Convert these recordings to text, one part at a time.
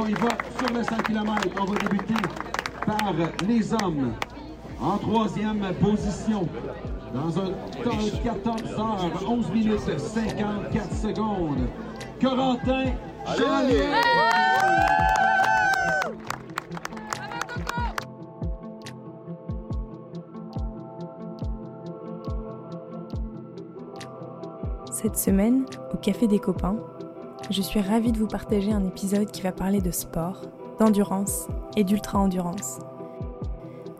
on y va sur le 100 km. On va débuter par les hommes en troisième position. Dans un temps de 14 heures, 11 minutes 54 secondes. Corentin Joliet. Cette semaine, au Café des copains, je suis ravie de vous partager un épisode qui va parler de sport, d'endurance et d'ultra-endurance.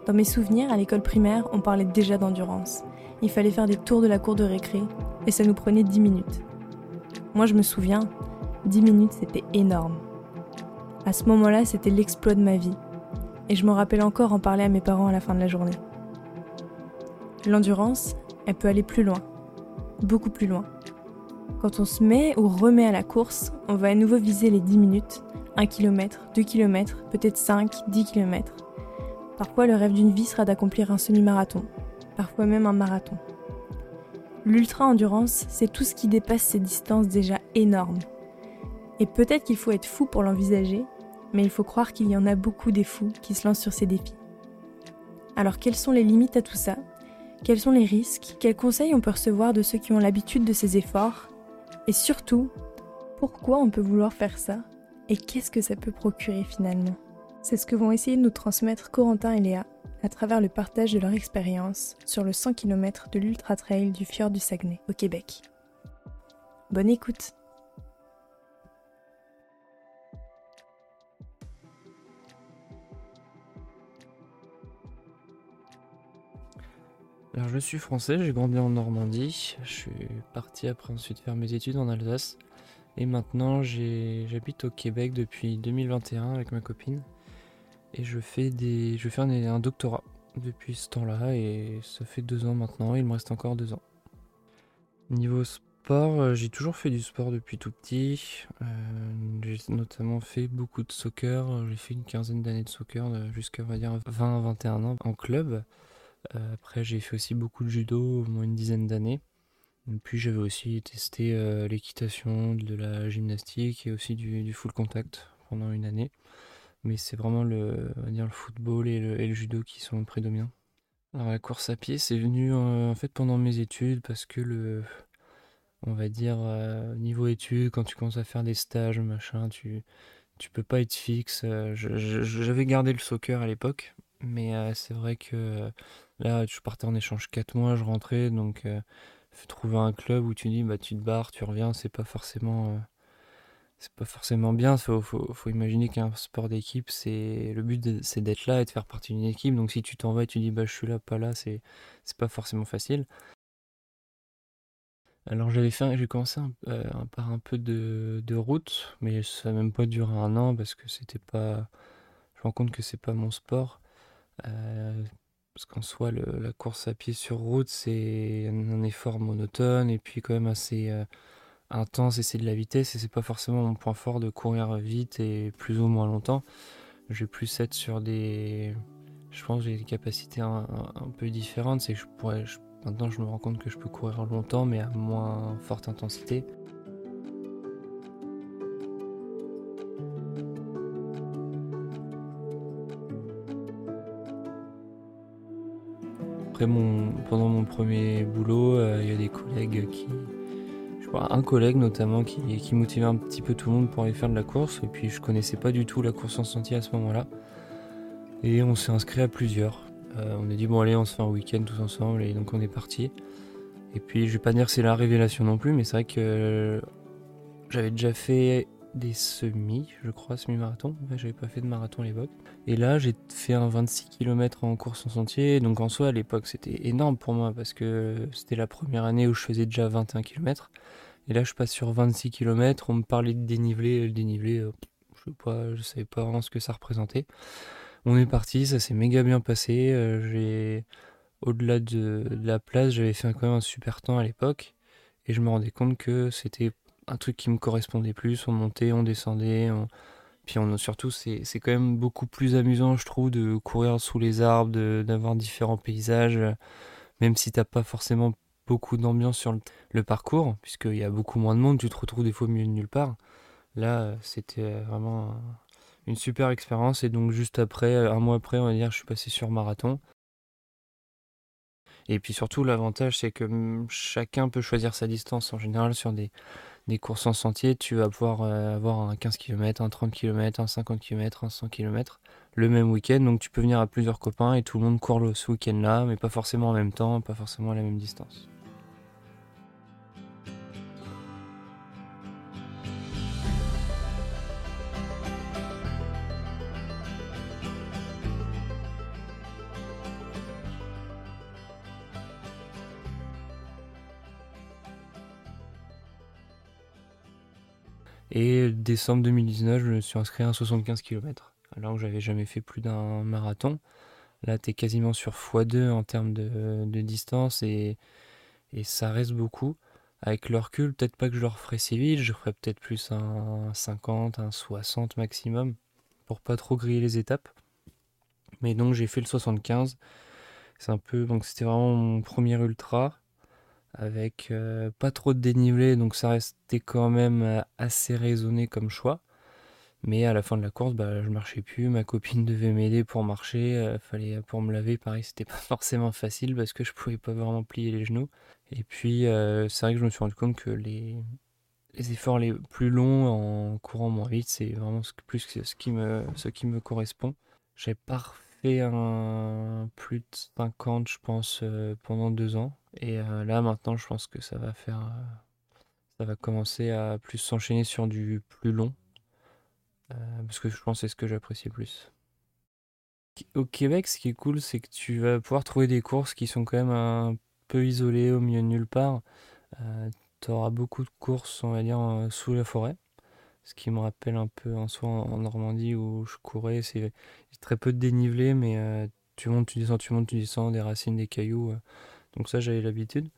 Dans mes souvenirs, à l'école primaire, on parlait déjà d'endurance. Il fallait faire des tours de la cour de récré et ça nous prenait 10 minutes. Moi, je me souviens, 10 minutes, c'était énorme. À ce moment-là, c'était l'exploit de ma vie. Et je me rappelle encore en parler à mes parents à la fin de la journée. L'endurance, elle peut aller plus loin. Beaucoup plus loin. Quand on se met ou remet à la course, on va à nouveau viser les 10 minutes, 1 km, 2 km, peut-être 5, 10 km. Parfois, le rêve d'une vie sera d'accomplir un semi-marathon, parfois même un marathon. L'ultra-endurance, c'est tout ce qui dépasse ces distances déjà énormes. Et peut-être qu'il faut être fou pour l'envisager, mais il faut croire qu'il y en a beaucoup des fous qui se lancent sur ces défis. Alors quelles sont les limites à tout ça? Quels sont les risques? Quels conseils on peut recevoir de ceux qui ont l'habitude de ces efforts? Et surtout, pourquoi on peut vouloir faire ça et qu'est-ce que ça peut procurer finalement? C'est ce que vont essayer de nous transmettre Corentin et Léa à travers le partage de leur expérience sur le 100 km de l'Ultra Trail du fjord du Saguenay au Québec. Bonne écoute Alors je suis français, j'ai grandi en Normandie, je suis parti après ensuite faire mes études en Alsace. Et maintenant j'habite au Québec depuis 2021 avec ma copine. Et je fais, des, je fais un, doctorat depuis ce temps-là et ça fait deux ans maintenant, il me reste encore deux ans. Niveau sport, euh, j'ai toujours fait du sport depuis tout petit, euh, j'ai notamment fait beaucoup de soccer, j'ai fait une quinzaine d'années de soccer euh, jusqu'à 20-21 ans en club. Euh, après, j'ai fait aussi beaucoup de judo, au moins une dizaine d'années. Puis j'avais aussi testé euh, l'équitation, de la gymnastique et aussi du, full contact pendant une année. Mais c'est vraiment le, dire, le football et le, judo qui sont prédominants. Alors la course à pied, c'est venu euh, en fait pendant mes études parce que le, on va dire niveau études, quand tu commences à faire des stages, machin, tu tu peux pas être fixe. J'avais gardé le soccer à l'époque, mais c'est vrai que Là, je partais en échange 4 mois, je rentrais, donc euh, trouver un club où tu dis bah tu te barres, tu reviens, c'est pas forcément euh, c'est pas forcément bien. Faut, faut, faut imaginer qu'un sport d'équipe, c'est le but c'est d'être là et de faire partie d'une équipe. Donc si tu t'en vas et tu dis bah je suis là, pas là, c'est c'est pas forcément facile. Alors j'avais fait, j'ai commencé euh, par un peu de, de route, mais ça n'a même pas duré un an parce que c'était pas. Je me rends compte que c'est pas mon sport. Parce qu'en soi, la course à pied sur route, c'est un, effort monotone et puis quand même assez euh, intense et c'est de la vitesse et c'est pas forcément mon point fort de courir vite et plus ou moins longtemps. Je plus être sur des. Je pense que j'ai des capacités un, peu différentes. C'est je pourrais. maintenant, je me rends compte que je peux courir longtemps mais à moins forte intensité. Mon, pendant mon premier boulot, euh, il y a des collègues qui. Un collègue notamment qui, qui motivait un petit peu tout le monde pour aller faire de la course. Et puis je connaissais pas du tout la course en sentier à ce moment-là. Et on s'est inscrit à plusieurs. Euh, on a dit bon allez on se fait un week-end tous ensemble et donc on est parti. Et puis je vais pas dire que c'est la révélation non plus, mais c'est vrai que j'avais déjà fait des semis, je crois, semi-marathon. j'avais pas fait de marathon à l'époque. Et là, j'ai fait un 26 km en course en sentier. Donc en soi, à l'époque, c'était énorme pour moi parce que c'était la première année où je faisais déjà 21 km. Et là, je passe sur 26 km. On me parlait de dénivelé. Le dénivelé, euh, je sais pas, je savais pas vraiment ce que ça représentait. On est parti, ça s'est méga bien passé. Euh, j'ai, au-delà de, de la place, j'avais fait quand même un super temps à l'époque. Et je me rendais compte que c'était un truc qui me correspondait plus. On montait, on descendait. Puis on, surtout, c'est quand même beaucoup plus amusant, je trouve, de courir sous les arbres, d'avoir différents paysages, même si t'as pas forcément beaucoup d'ambiance sur le, parcours, puisqu'il y a beaucoup moins de monde, tu te retrouves des fois milieu de nulle part. Là, c'était vraiment une super expérience. Et donc juste après, un mois après, on va dire, je suis passé sur marathon. Et puis surtout, l'avantage, c'est que mm, chacun peut choisir sa distance. En général, sur des, des courses en sentier, tu vas pouvoir euh, avoir un 15 km, un 30 km, un 50 km, un 100 km le même week-end. Donc tu peux venir à plusieurs copains et tout le monde court ce week-end-là, mais pas forcément en même temps, pas forcément à la même distance. Et décembre 2019, je me suis inscrit à 75 km. Alors que j'avais jamais fait plus d'un marathon. Là, tu es quasiment sur x2 en termes de, distance et, ça reste beaucoup. Avec le recul, peut-être pas que je le referais si vite, je ferais peut-être plus un 50, un 60 maximum pour pas trop griller les étapes. Mais donc j'ai fait le 75. C'est un peu donc c'était vraiment mon premier ultra avec euh, pas trop de dénivelé, donc ça restait quand même euh, assez raisonné comme choix. Mais à la fin de la course, bah, je marchais plus, ma copine devait m'aider pour marcher, euh, fallait pour me laver, pareil, c'était pas forcément facile parce que je pouvais pas vraiment plier les genoux. Et puis c'est vrai que je me suis rendu compte que les, les efforts les plus longs en courant moins vite, c'est vraiment ce, plus ce qui me, ce qui me correspond. J'ai pas fait un plus de 50, je pense, pendant deux ans. Et euh, là, maintenant, je pense que ça va faire. Euh, ça va commencer à plus s'enchaîner sur du plus long. Euh, parce que je pense que c'est ce que j'apprécie plus. Au Québec, ce qui est cool, c'est que tu vas pouvoir trouver des courses qui sont quand même un peu isolées au milieu de nulle part. tu auras beaucoup de courses, on va dire, sous la forêt. Ce qui me rappelle un peu en soi en Normandie où je courais. C'est très peu de dénivelé, mais tu montes, tu descends, tu montes, tu descends, des racines, des cailloux. Donc ça, j'avais l'habitude.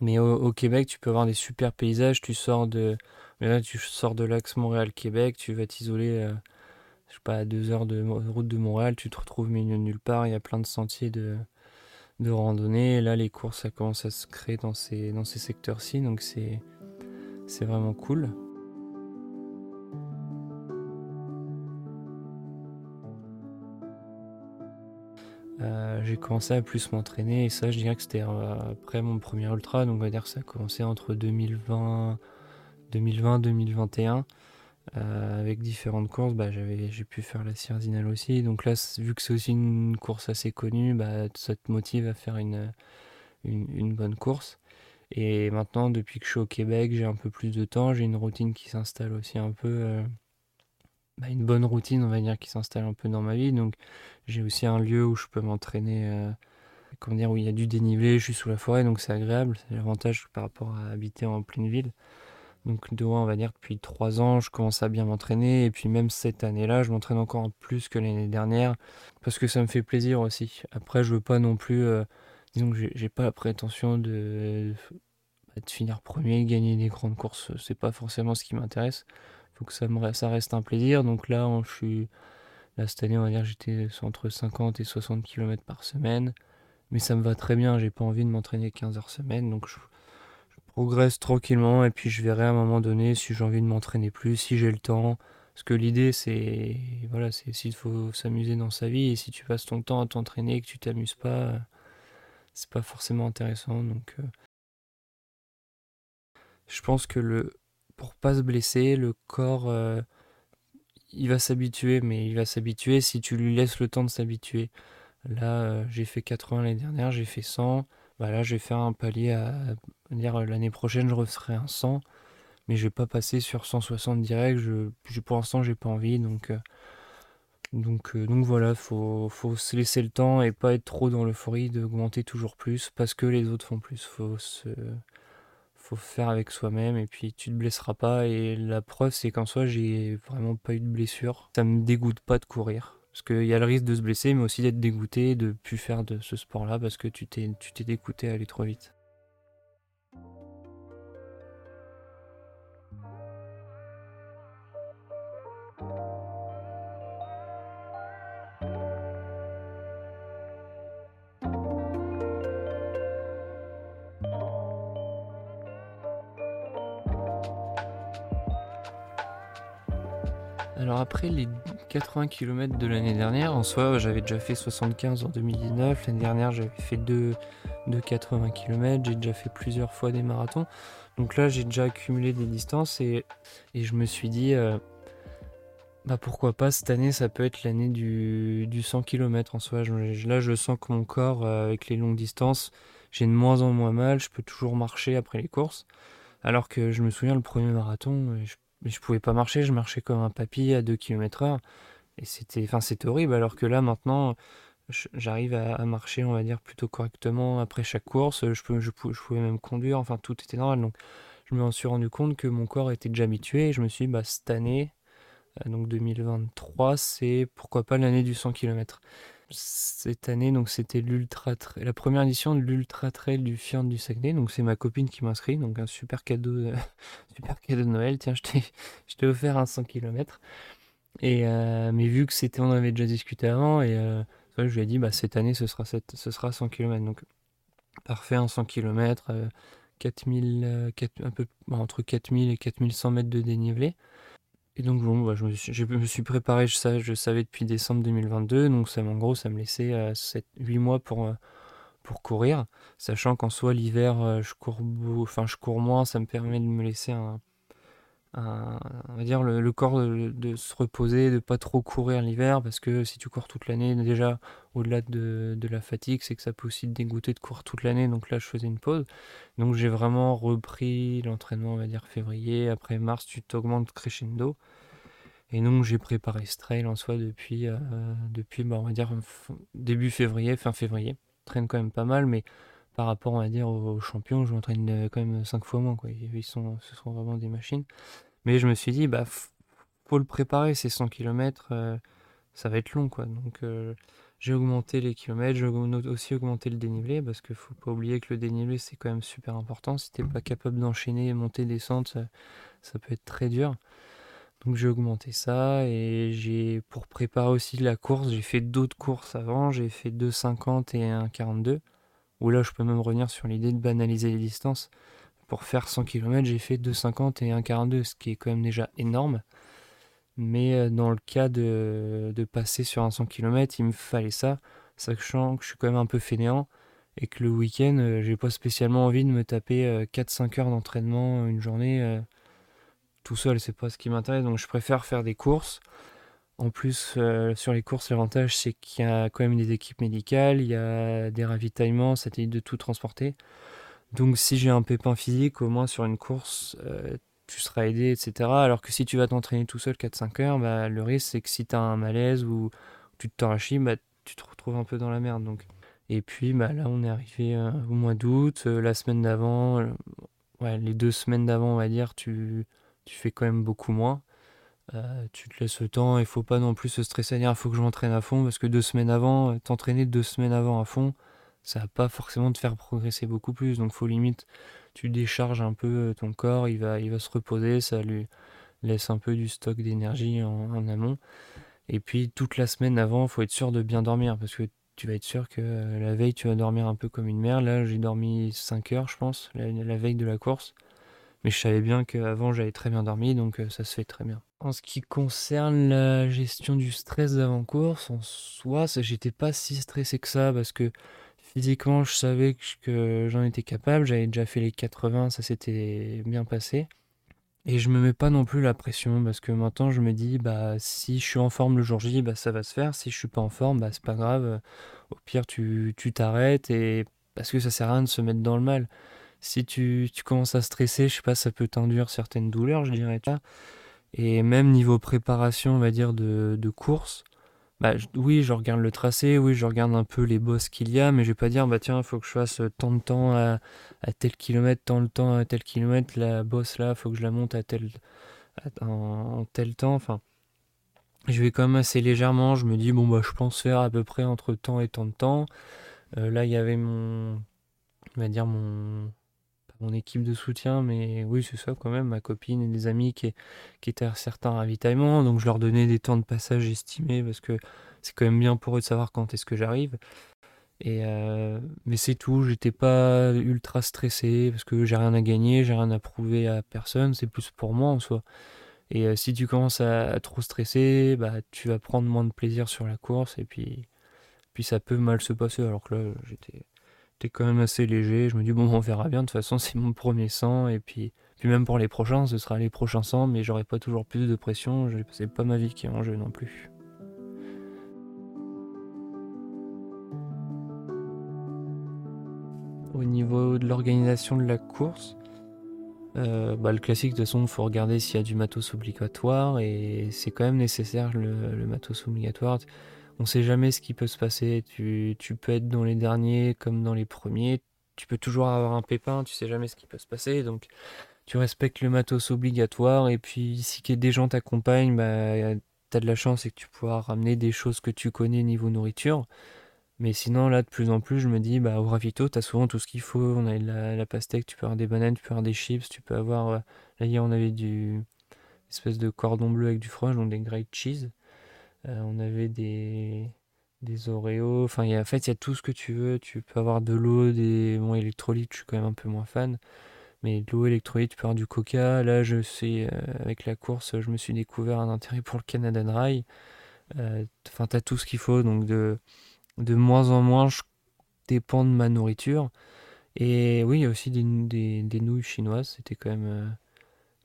Mais au, Québec, tu peux avoir des super paysages. Tu sors de, là, tu sors de l'axe Montréal-Québec, tu vas t'isoler, euh, je sais pas, à deux heures de route de Montréal, tu te retrouves milieu nulle part. Il y a plein de sentiers de, de randonnée. Là, les courses, ça commence à se créer dans ces, dans ces secteurs-ci. Donc c'est, c'est vraiment cool. J'ai commencé à plus m'entraîner et ça je dirais que c'était euh, après mon premier ultra. Donc on va dire que ça a commencé entre 2020 2020 2021 avec différentes courses bah, j'avais j'ai pu faire la Sierzinal aussi. Donc là vu que c'est aussi une course assez connue bah, ça te motive à faire une, une, bonne course. Et maintenant depuis que je suis au Québec j'ai un peu plus de temps. J'ai une routine qui s'installe aussi un peu euh, bah, une bonne routine, on va qui s'installe un peu dans ma vie. Donc j'ai aussi un lieu où je peux m'entraîner, euh, comment dire, où il y a du dénivelé, je suis sous la forêt, donc c'est agréable. C'est l'avantage par rapport à habiter en pleine ville. Donc de on va dire depuis trois ans, je commence à bien m'entraîner. Et puis même cette année-là, je m'entraîne encore plus que l'année dernière, parce que ça me fait plaisir aussi. Après, je veux pas non plus, euh, disons que j'ai pas la prétention de, de finir premier, gagner des grandes courses. C'est pas forcément ce qui m'intéresse que ça, me, ça reste un plaisir. Donc là, je suis, là, cette année, on va dire j'étais entre 50 et 60 km par semaine. Mais ça me va très bien, j'ai pas envie de m'entraîner 15 heures semaine. Donc je, progresse tranquillement et puis je verrai à un moment donné si j'ai envie de m'entraîner plus, si j'ai le temps. Parce que l'idée, c'est voilà, c'est s'il faut s'amuser dans sa vie et si tu passes ton temps à t'entraîner et que tu t'amuses pas, c'est pas forcément intéressant. Donc, euh, je pense que le pour pas se blesser, le corps, euh, il va s'habituer, mais il va s'habituer si tu lui laisses le temps de s'habituer. Là, euh, j'ai fait 80 l'année dernière, j'ai fait 100. Bah là, je vais faire un palier à, dire euh, l'année prochaine, je referai un 100, mais je vais pas passer sur 160 direct. Je, pour l'instant, j'ai pas envie, donc. donc, donc voilà, faut, faut se laisser le temps et pas être trop dans l'euphorie d'augmenter toujours plus parce que les autres font plus. Faut se, faut faire avec soi-même et puis tu te blesseras pas. Et la preuve, c'est qu'en soi, j'ai vraiment pas eu de blessure. Ça me dégoûte pas de courir. Parce qu'il y a le risque de se blesser, mais aussi d'être dégoûté, de plus faire de ce sport-là parce que tu t'es, tu t'es dégoûté à aller trop vite. Les 80 km de l'année dernière, en soi j'avais déjà fait 75 en 2019, l'année dernière j'avais fait 2, 80 km, j'ai déjà fait plusieurs fois des marathons. Donc là j'ai déjà accumulé des distances et, je me suis dit euh, bah pourquoi pas cette année ça peut être l'année du, 100 km en soi. Là je sens que mon corps euh, avec les longues distances j'ai de moins en moins mal, je peux toujours marcher après les courses. Alors que je me souviens le premier marathon, je mais je pouvais pas marcher, je marchais comme un papy à 2 km heure. Et c'était, enfin, horrible, alors que là, maintenant, j'arrive à, marcher, on va dire, plutôt correctement après chaque course. Je, peux, pouvais même conduire, enfin, tout était normal. Donc, je me suis rendu compte que mon corps était déjà habitué et je me suis dit, bah, cette année, euh, donc 2023, c'est pourquoi pas l'année du 100 km cette année, donc c'était l'ultra la première édition de l'ultra trail du Fiant du Saguenay. Donc c'est ma copine qui m'inscrit, donc un super cadeau, de, super cadeau de Noël. Tiens, je t'ai, offert un 100 km. Et euh, mais vu que c'était, on avait déjà discuté avant, et euh, je lui ai dit, bah cette année ce sera cette, ce sera 100 km. Donc parfait, un 100 km, 4000, un peu entre 4000 et 4100 mètres de dénivelé. Et donc bon, bah, je, me suis, préparé, je savais, je savais depuis décembre 2022, donc ça, en gros ça me laissait 8 euh, mois pour, euh, pour courir, sachant qu'en soi l'hiver euh, je cours je cours moins, ça me permet de me laisser un, on va dire le, corps de, se reposer, de pas trop courir l'hiver, parce que si tu cours toute l'année, déjà au-delà de, la fatigue, c'est que ça peut aussi te dégoûter de courir toute l'année, donc là je faisais une pause. Donc j'ai vraiment repris l'entraînement, on va dire février, après mars tu t'augmentes crescendo. Et donc j'ai préparé ce trail en soi depuis, euh, depuis bah, on va dire début février, fin février. Je traîne quand même pas mal, mais par rapport on va dire aux, champions, je m'entraîne euh, quand même 5 fois moins. Quoi. Ils sont, ce sont vraiment des machines. Mais je me suis dit, bah faut le préparer, ces 100 km, euh, ça va être long. quoi. Donc j'ai augmenté les kilomètres, j'ai aussi augmenté le dénivelé, parce qu'il faut pas oublier que le dénivelé c'est quand même super important. Si t'es pas capable d'enchaîner, monter, descendre, ça, ça peut être très dur. Donc j'ai augmenté ça et j'ai pour préparer aussi la course, j'ai fait d'autres courses avant, j'ai fait 2,50 et 1,42. Où là je peux même revenir sur l'idée de banaliser les distances. Pour faire 100 km, j'ai fait 2,50 et 1,42, ce qui est quand même déjà énorme. Mais euh, dans le cas de, de passer sur un 100 km, il me fallait ça, sachant que je suis quand même un peu fainéant et que le week-end, euh, j'ai pas spécialement envie de me taper 4-5 euh, heures d'entraînement une journée tout seul, c'est pas ce qui m'intéresse, donc je préfère faire des courses. En plus, euh, sur les courses, l'avantage c'est qu'il y a quand même des équipes médicales, il y a des ravitaillements, ça t'évite de tout transporter. Donc si j'ai un pépin physique, au moins sur une course, euh, tu seras aidé, etc. Alors que si tu vas t'entraîner tout seul 4-5 heures, bah, le risque c'est que si tu as un malaise ou tu te t'enrachis, bah, tu te retrouves un peu dans la merde. Donc. Et puis bah, là, on est arrivé euh, au mois d'août, la semaine d'avant, ouais, les deux semaines d'avant, on va dire, tu fais quand même beaucoup moins. Euh, tu te laisses le temps, il faut pas non plus se stresser à dire il faut que je m'entraîne à fond parce que deux semaines avant, euh, t'entraîner deux semaines avant à fond, ça va pas forcément te faire progresser beaucoup plus. Donc faut limite, tu décharges un peu euh, ton corps, il va, il va se reposer, ça lui laisse un peu du stock d'énergie en, amont. Et puis toute la semaine avant, faut être sûr de bien dormir parce que tu vas être sûr que la veille tu vas dormir un peu comme une mère. Là j'ai dormi 5 heures je pense, la veille de la course. Mais je savais bien qu'avant j'avais très bien dormi, donc ça se fait très bien. En ce qui concerne la gestion du stress d'avant-course, en soi, j'étais pas si stressé que ça parce que physiquement je savais que, j'en étais capable. J'avais déjà fait les 80, ça s'était bien passé. Et je me mets pas non plus la pression parce que maintenant je me dis bah si je suis en forme le jour J, bah ça va se faire. Si je suis pas en forme, bah c'est pas grave. Au pire tu t'arrêtes et parce que ça sert à rien de se mettre dans le mal si tu, commences à stresser, je sais pas, ça peut t'induire certaines douleurs, je dirais. Et même niveau préparation, on va dire, de, course, bah, oui, je regarde le tracé, oui, je regarde un peu les bosses qu'il y a, mais je vais pas dire, bah tiens, il faut que je fasse tant de temps à, tel kilomètre, tant de temps à tel kilomètre, la bosse là, il faut que je la monte à tel, en, tel temps. Enfin, je vais quand même assez légèrement, je me dis, bon, bah, je pense faire à peu près entre temps et tant de temps. Euh, là, il y avait mon, on va dire, mon, mon équipe de soutien, mais oui, c'est ça quand même, ma copine et des amis qui, qui étaient à certains ravitaillements, donc je leur donnais des temps de passage estimés parce que c'est quand même bien pour eux de savoir quand est-ce que j'arrive. Et euh, mais c'est tout, j'étais pas ultra stressé parce que j'ai rien à gagner, j'ai rien à prouver à personne, c'est plus pour moi en soi. Et si tu commences à, trop stresser, bah, tu vas prendre moins de plaisir sur la course et puis, puis ça peut mal se passer. Alors que là, j'étais quand même assez léger. Je me dis, bon, on verra bien. De toute façon, c'est mon premier 100. Et puis, puis même pour les prochains, ce sera les prochains 100, mais j'aurai pas toujours plus de pression. C'est pas ma vie qui est en jeu non plus. Au niveau de l'organisation de la course, euh, bah, le classique de toute façon, il faut regarder s'il y a du matos obligatoire et c'est quand même nécessaire le, matos obligatoire. On sait jamais ce qui peut se passer. Tu, tu, peux être dans les derniers comme dans les premiers. Tu peux toujours avoir un pépin. Tu sais jamais ce qui peut se passer. Donc tu respectes le matos obligatoire et puis si des gens t'accompagnent, bah, tu as de la chance et que tu pourras ramener des choses que tu connais niveau nourriture. Mais sinon, là, de plus en plus, je me dis, bah, au ravito, tu as souvent tout ce qu'il faut. On a la, la, pastèque, tu peux avoir des bananes, tu peux avoir des chips, tu peux avoir. Euh, là, hier, on avait du. espèce de cordon bleu avec du fromage, donc des great cheese. Euh, on avait des. des Oreos. Y a, en fait, il y a tout ce que tu veux. Tu peux avoir de l'eau, des. Bon, électrolytes, je suis quand même un peu moins fan. Mais de l'eau électrolyte, tu peux avoir du coca. Là, je sais, euh, avec la course, je me suis découvert un intérêt pour le Canada Dry. Enfin, tu as tout ce qu'il faut, donc de moins en moins, je dépends de ma nourriture. Et oui, il y a aussi des, nouilles chinoises, c'était quand même, euh,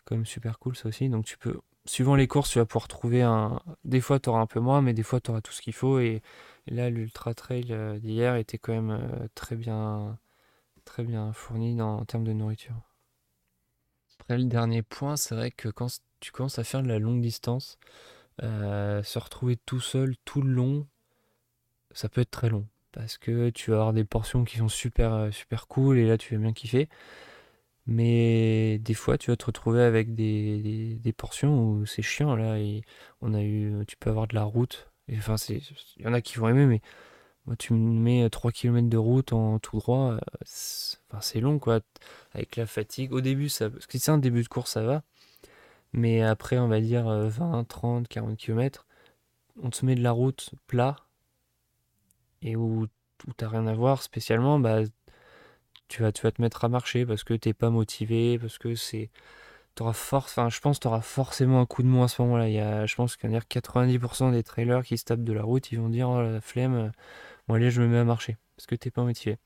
quand même super cool ça aussi. Donc tu peux, suivant les courses, tu vas pouvoir trouver un. Des fois, tu auras un peu moins, mais des fois, tu auras tout ce qu'il faut. Et, là, l'Ultra Trail euh, d'hier était quand même euh, très, bien, très bien fourni en termes de nourriture. Après, le dernier point, c'est vrai que quand tu commences à faire de la longue distance, se retrouver tout seul tout le long, ça peut être très long. Parce que tu vas avoir des portions qui sont super, euh, super cool et là tu vas bien kiffer. Mais des fois tu vas te retrouver avec des, portions où c'est chiant. Là, et on a eu, tu peux avoir de la route. Enfin, il y en a qui vont aimer, mais moi, tu me mets 3 km de route en tout droit. Euh, c'est long quoi. Avec la fatigue. Au début, ça, parce que c'est un début de course, ça va. Mais après, on va dire 20, 30, 40 km, on te met de la route plat et où, où t'as rien à voir spécialement, bah, tu vas, tu vas te mettre à marcher parce que t'es pas motivé, parce que c'est. T'auras force, enfin, je pense que tu auras forcément un coup de moins à ce moment-là. Il y a, je pense y a 90% des trailers qui se tapent de la route, ils vont dire oh, la flemme, bon allez, je me mets à marcher parce que t'es pas motivé.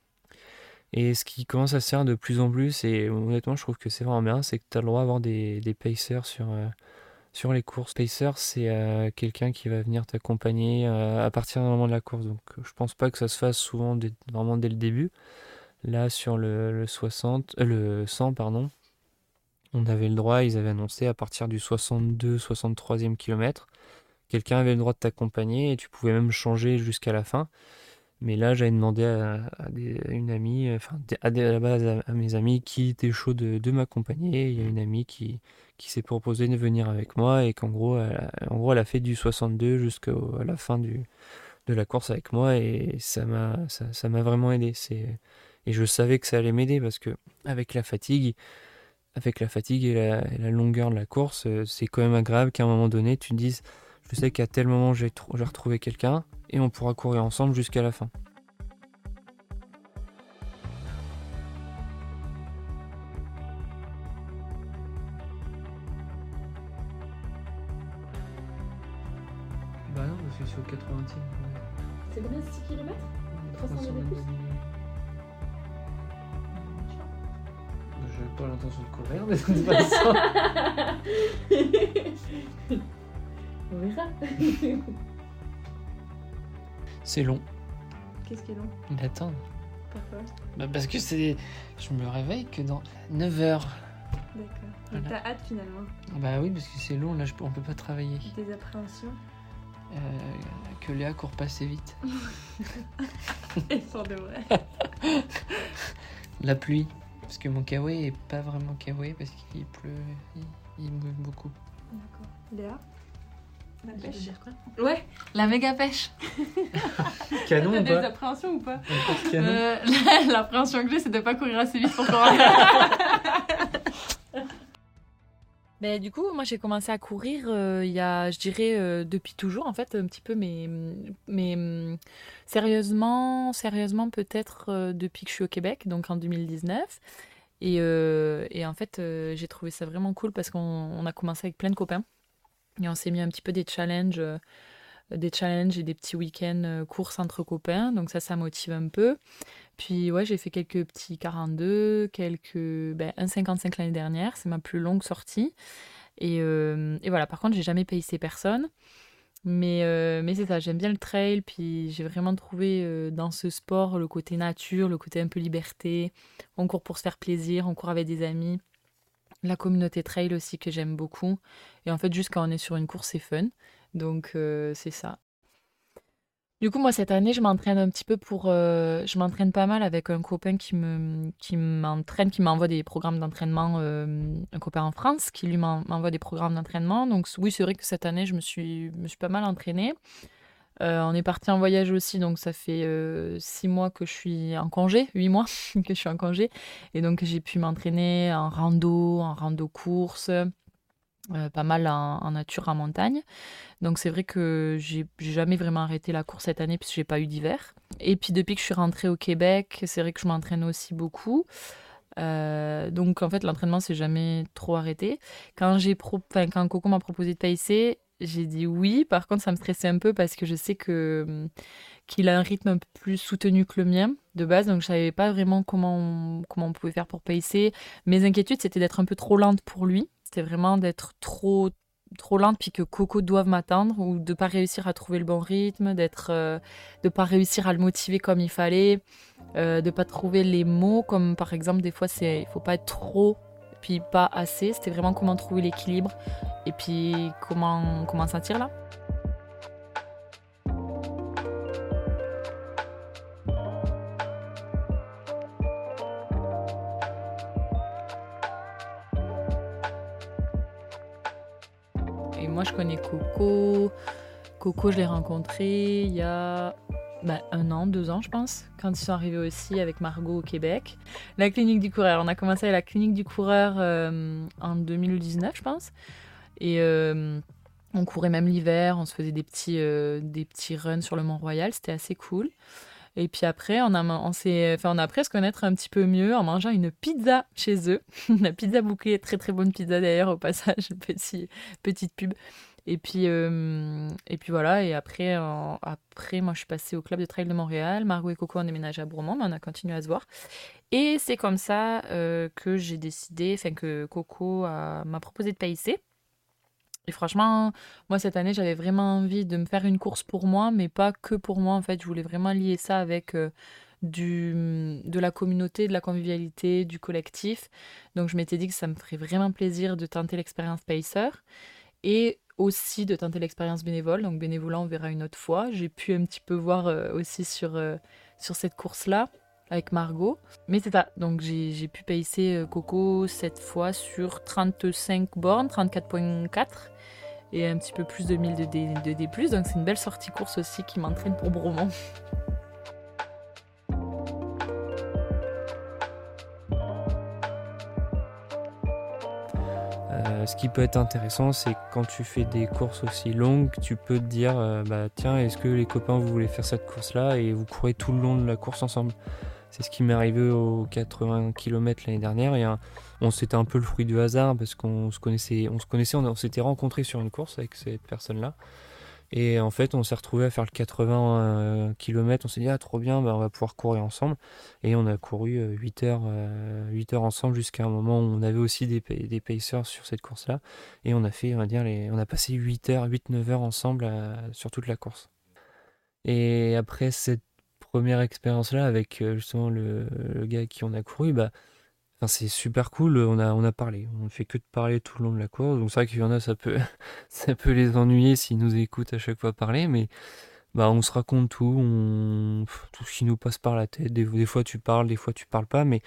Et ce qui commence à se faire de plus en plus, et honnêtement, je trouve que c'est vraiment bien, c'est que tu as le droit d'avoir des, des pacers sur, euh, sur les courses. Pacer, c'est euh, quelqu'un qui va venir t'accompagner euh, à partir du moment de la course. Donc je pense pas que ça se fasse souvent vraiment dès le début. Là, sur le, 60, euh, le 100, pardon, on avait le droit, ils avaient annoncé à partir du 62-63e kilomètre, quelqu'un avait le droit de t'accompagner et tu pouvais même changer jusqu'à la fin. Mais là, j'avais demandé à, une amie, enfin à, mes amis qui étaient chauds de, m'accompagner. Il y a une amie qui, s'est proposée de venir avec moi et qu'en gros, elle, en gros, a fait du 62 jusqu'à la fin du, de la course avec moi et ça m'a vraiment aidé. Et je savais que ça allait m'aider parce que avec la fatigue, avec la fatigue et la, la longueur de la course, c'est quand même agréable qu'à un moment donné, tu te dises, je sais qu'à tel moment, j'ai retrouvé quelqu'un et on pourra courir ensemble jusqu'à la fin. Bah non, parce que c'est au 80 e C'est combien 6 km 300 de plus? Pas l'intention de courir, mais de toute façon. On verra. C'est long. Qu'est-ce qui est long? D'attendre. Pourquoi? Bah Parce que c'est. Je me réveille que dans 9 heures. D'accord. Donc t'as hâte finalement? Bah oui, parce que c'est long, là je... on peut pas travailler. Des appréhensions? Euh, Que Léa court pas assez vite. Et pour de vrai. La pluie. Parce que mon kawaii est pas vraiment kawaii parce qu'il pleut, il, il mouille beaucoup. D'accord. Léa? La pêche. Ouais, la méga pêche. Canon T'as ou des pas? appréhensions ou pas? Euh, L'appréhension que j'ai, c'est de pas courir assez vite pour courir. Ben, du coup, moi j'ai commencé à courir euh, il y a, je dirais, euh, depuis toujours en fait, un petit peu, mais, mais sérieusement, sérieusement peut-être depuis que je suis au Québec, donc en 2019. Et, et en fait, j'ai trouvé ça vraiment cool parce qu'on a commencé avec plein de copains. Et on s'est mis un petit peu des challenges, des challenges et des petits week-ends courses entre copains. Donc ça, ça motive un peu. Puis ouais, j'ai fait quelques petits 42, quelques ben, 1,55 l'année dernière. C'est ma plus longue sortie. Et, et voilà, par contre, j'ai jamais payé ces personnes. Mais, euh, mais c'est ça, j'aime bien le trail, puis j'ai vraiment trouvé euh, dans ce sport le côté nature, le côté un peu liberté. On court pour se faire plaisir, on court avec des amis. La communauté trail aussi que j'aime beaucoup. Et en fait, juste quand on est sur une course, c'est fun. Donc euh, c'est ça. Du coup, moi, cette année, je m'entraîne un petit peu pour. Euh, je m'entraîne pas mal avec un copain qui me, qui m'entraîne, qui m'envoie des programmes d'entraînement. Euh, un copain en France qui lui m'envoie des programmes d'entraînement. Donc, oui, c'est vrai que cette année, je me suis, me suis pas mal entraînée. On est parti en voyage aussi, donc ça fait six mois que je suis en congé, huit mois que je suis en congé. Et donc, j'ai pu m'entraîner en rando, en rando course. Euh, pas mal en, nature, en montagne. Donc c'est vrai que j'ai jamais vraiment arrêté la course cette année puisque j'ai pas eu d'hiver. Et puis depuis que je suis rentrée au Québec, c'est vrai que je m'entraîne aussi beaucoup. Euh, donc en fait l'entraînement s'est jamais trop arrêté. Quand j'ai quand Coco m'a proposé de pacer, j'ai dit oui. Par contre ça me stressait un peu parce que je sais que hum, qu'il a un rythme un peu plus soutenu que le mien de base, donc je savais pas vraiment comment on, comment on pouvait faire pour pacer. Mes inquiétudes c'était d'être un peu trop lente pour lui c'était vraiment d'être trop trop lente puis que Coco doive m'attendre ou de pas réussir à trouver le bon rythme, d'être euh, de pas réussir à le motiver comme il fallait, euh, de pas trouver les mots comme par exemple des fois c'est il faut pas être trop puis pas assez, c'était vraiment comment trouver l'équilibre et puis comment comment sentir là. Moi, je connais Coco. Coco, je l'ai rencontré il y a bah, un an, deux ans, je pense, quand ils sont arrivés aussi avec Margot au Québec. La clinique du coureur. On a commencé à la clinique du coureur euh, en 2019, je pense. Et euh, on courait même l'hiver, on se faisait des petits, euh, des petits runs sur le Mont-Royal. C'était assez cool. Et puis après, on a, on, enfin, on a appris à se connaître un petit peu mieux en mangeant une pizza chez eux. La pizza bouclée, très très bonne pizza d'ailleurs au passage, petit, petite pub. Et puis, euh, et puis voilà, et après, après, moi je suis passée au club de trail de Montréal. Margot et Coco ont déménagé à Bourmont, mais on a continué à se voir. Et c'est comme ça euh, que j'ai décidé, enfin que Coco m'a proposé de païsser. Et franchement, moi cette année, j'avais vraiment envie de me faire une course pour moi, mais pas que pour moi en fait. Je voulais vraiment lier ça avec euh, du, de la communauté, de la convivialité, du collectif. Donc je m'étais dit que ça me ferait vraiment plaisir de tenter l'expérience Pacer et aussi de tenter l'expérience bénévole. Donc bénévolat, on verra une autre fois. J'ai pu un petit peu voir euh, aussi sur, euh, sur cette course-là avec Margot. Mais c'est ça, donc j'ai pu pacer Coco cette fois sur 35 bornes, 34.4 et un petit peu plus de 1000 de D+. donc c'est une belle sortie course aussi qui m'entraîne pour Bromont. Euh, ce qui peut être intéressant, c'est quand tu fais des courses aussi longues, tu peux te dire, euh, bah tiens, est-ce que les copains vous voulez faire cette course-là et vous courez tout le long de la course ensemble? C'est ce qui m'est arrivé aux 80 km l'année dernière. On c'était un peu le fruit du hasard parce qu'on se connaissait, on se connaissait, on, s'était rencontré sur une course avec cette personne-là. Et en fait, on s'est retrouvé à faire le 80 euh, km. On s'est dit, ah, trop bien, bah, on va pouvoir courir ensemble. Et on a couru 8 euh, heures, 8 euh, heures ensemble jusqu'à un moment où on avait aussi des, des pacers sur cette course-là. Et on a fait, on va dire, les, on a passé 8 heures, 8-9 heures ensemble sur toute la course. Et après cette première expérience-là avec justement le, gars qui on a couru, bah, c'est super cool, on a, on parlé. On ne fait que de parler tout le long de la course. Donc c'est vrai qu'il y en a, ça peut, les ennuyer s'ils nous écoutent à chaque fois parler, mais bah, on se raconte tout, tout ce qui nous passe par la tête. Des, fois tu parles, des fois tu parles pas, mais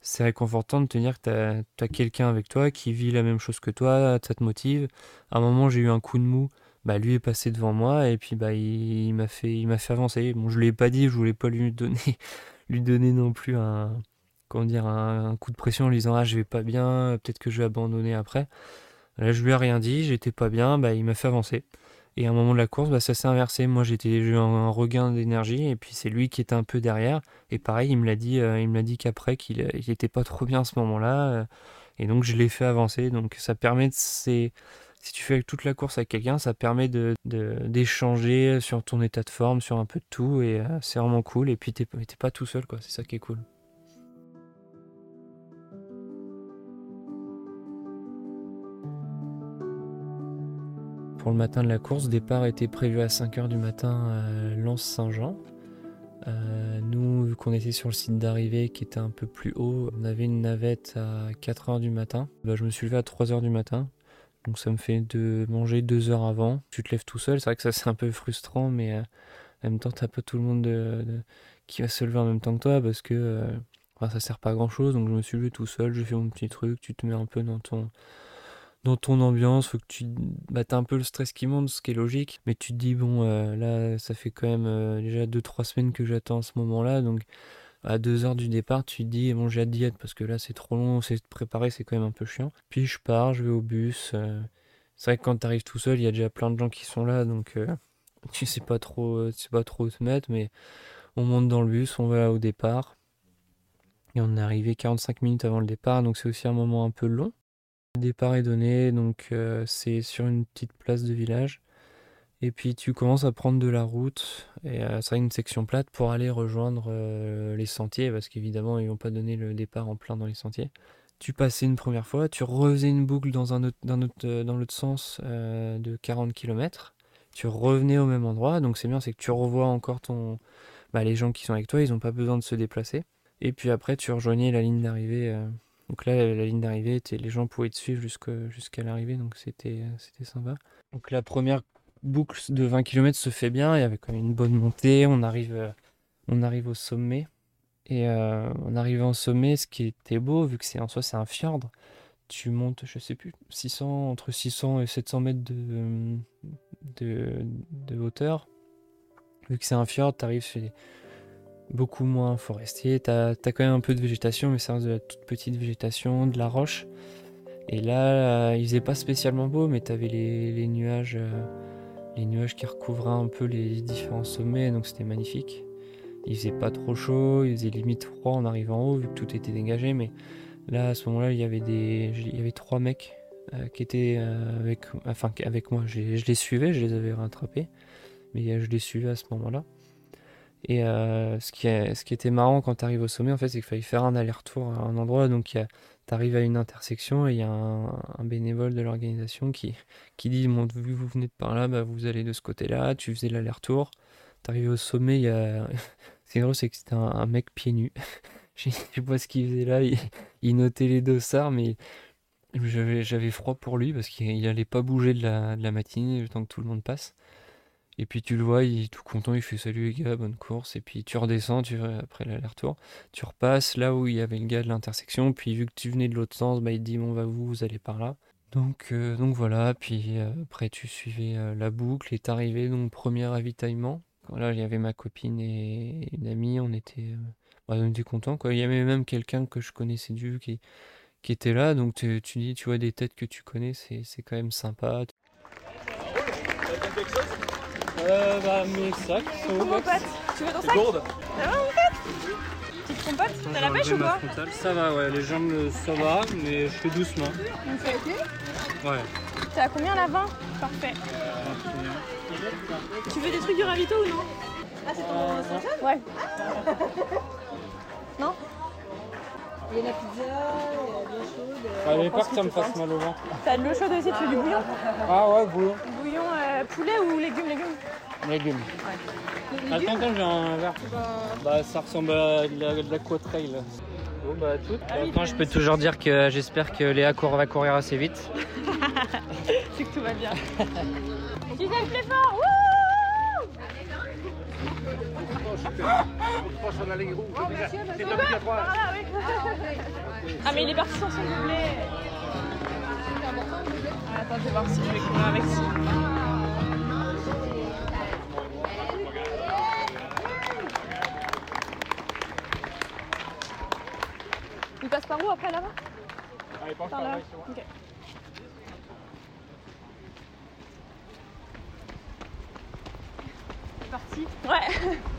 c'est réconfortant de te dire que tu as, quelqu'un avec toi qui vit la même chose que toi, ça te motive. À un moment, j'ai eu un coup de mou. Bah, lui est passé devant moi et puis bah, il, m'a fait, fait avancer. Bon, je ne l'ai pas dit, je voulais pas lui donner, lui donner non plus un, comment dire, un, coup de pression en lui disant Ah, je vais pas bien, peut-être que je vais abandonner après. Là, je lui ai rien dit, j'étais pas bien, bah, il m'a fait avancer. Et à un moment de la course, bah, ça s'est inversé. Moi, j'étais, eu un, regain d'énergie, et puis c'est lui qui était un peu derrière. Et pareil, il me l'a dit, euh, il dit qu'après, qu'il n'était pas trop bien à ce moment-là. Euh, et donc, je l'ai fait avancer. Donc, ça permet de. Si tu fais toute la course avec quelqu'un, ça permet de, d'échanger sur ton état de forme, sur un peu de tout, et euh, c'est vraiment cool. Et puis t'es, t'es pas tout seul, quoi. C'est ça qui est cool. Pour le matin de la course, départ était prévu à 5h du matin à Lens-Saint-Jean. Euh, nous, vu qu'on était sur le site d'arrivée qui était un peu plus haut, on avait une navette à 4h du matin. Bah, je me suis levé à 3h du matin. Donc ça me fait de manger deux heures avant. Tu te lèves tout seul, c'est vrai que ça c'est un peu frustrant, mais euh, en même temps t'as pas tout le monde qui va se lever en même temps que toi parce que euh, ça sert pas à grand chose. Donc je me suis levé tout seul, j'ai fait mon petit truc, tu te mets un peu dans ton dans ton ambiance, faut que tu bah, as un peu le stress qui monte, ce qui est logique, mais tu te dis bon euh, là ça fait quand même euh, déjà 2-3 semaines que j'attends ce moment-là, donc à 2 heures du départ tu te dis bon j'ai hâte d'y être parce que là c'est trop long, c'est préparé, c'est quand même un peu chiant. Puis je pars, je vais au bus. Euh, c'est vrai que quand tu arrives tout seul, il y a déjà plein de gens qui sont là, donc tu sais pas trop, tu sais pas trop où te mettre, mais on monte dans le bus, on va au départ. Et on est arrivé 45 minutes avant le départ, donc c'est aussi un moment un peu long. Départ est donné, donc euh, c'est sur une petite place de village. Et puis tu commences à prendre de la route, et ça sera une section plate pour aller rejoindre euh, les sentiers, parce qu'évidemment ils vont pas donner le départ en plein dans les sentiers. Tu passais une première fois, tu refaisais une boucle dans, un autre, dans, euh, dans l'autre sens de 40 km, tu revenais au même endroit, donc c'est bien, c'est que tu revois encore ton... Bah, les gens qui sont avec toi, ils n'ont pas besoin de se déplacer. Et puis après, tu rejoignais la ligne d'arrivée donc là, la ligne d'arrivée, les gens pouvaient te suivre jusqu'à l'arrivée, donc c'était sympa. Donc la première boucle de 20 km se fait bien, il y avait quand même une bonne montée, on arrive, euh, on au sommet. Et euh, en arrivant au sommet, ce qui était beau, vu que c'est en soi c'est un fjord, tu montes, je sais plus, 600, entre 600 et 700 mètres de, hauteur. Vu que c'est un fjord, tu arrives sur beaucoup moins forestier. T'as as quand même un peu de végétation, mais ça reste de la toute petite végétation, de la roche. Et là, il faisait pas spécialement beau, mais t'avais les, les nuages, euh, les nuages qui recouvraient un peu les différents sommets, donc c'était magnifique. Il faisait pas trop chaud, il faisait limite froid en arrivant en haut, vu que tout était dégagé, mais là, à ce moment-là, il y avait des, il y avait trois mecs euh, qui étaient euh, avec, enfin, avec moi. Je les suivais, je les avais rattrapés, mais je les suivais à ce moment-là. Et euh, ce, qui est, ce qui était marrant quand tu arrives au sommet, en fait, c'est qu'il fallait faire un aller-retour à un endroit. Donc, tu arrives à une intersection et il y a un, bénévole de l'organisation qui, qui dit bon, Vu que vous venez de par là, bah, vous allez de ce côté-là. Tu faisais l'aller-retour. Tu arrives au sommet, il y a. c'est drôle, c'est que c'était un, mec pieds nus. Je sais pas ce qu'il faisait là. Il, notait les dossards, mais j'avais froid pour lui parce qu'il allait pas bouger de la, de la matinée le temps que tout le monde passe. Et puis tu le vois, il est tout content, il fait salut les gars, bonne course. Et puis tu redescends, tu après l'aller-retour, tu repasses là où il y avait le gars de l'intersection. Puis vu que tu venais de l'autre sens, bah, il te dit bon va vous, vous allez par là. Donc, euh, donc voilà, puis euh, après tu suivais euh, la boucle et t'arrivais donc premier ravitaillement. Là il y avait ma copine et une amie, on était, bah, on était contents. Il y avait même quelqu'un que je connaissais du qui, qui était là, donc tu, tu dis tu vois des têtes que tu connais, c'est quand même sympa. Euh, bah, mes sacs sont Mon pote, tu veux ton sac gourde. Ça va, mon pote Petite compote T'as la pêche ou quoi Ça va, ouais, les jambes, ça va, mais je fais doucement. Donc c'est ok Ouais. T'es à combien la 20 Parfait. Tu veux des trucs du ravito ou non Ah, c'est ton euh, Ouais. non il y a la pizza, il y a de l'eau chaude. Euh, pas que ça me fasse mal au ventre. T'as de l'eau chaude aussi, tu veux du bouillon Ah ouais, bouillon. Bouillon euh, poulet ou légumes légumes Légumes. Ouais. Attends, attends, j'ai un verre. Bah, ça ressemble à de la, de. Bon bah tout. Ah Maintenant, je peux toujours dire que j'espère que Léa court, va courir assez vite. C'est que tout va bien. tu t'aimes plus fort ah mais il est parti sans son doublé. Attends, je vais voir si je vais courir avec si. Il passe par où après là-bas? Ah, il passe par, là. Ok. C'est parti? Ouais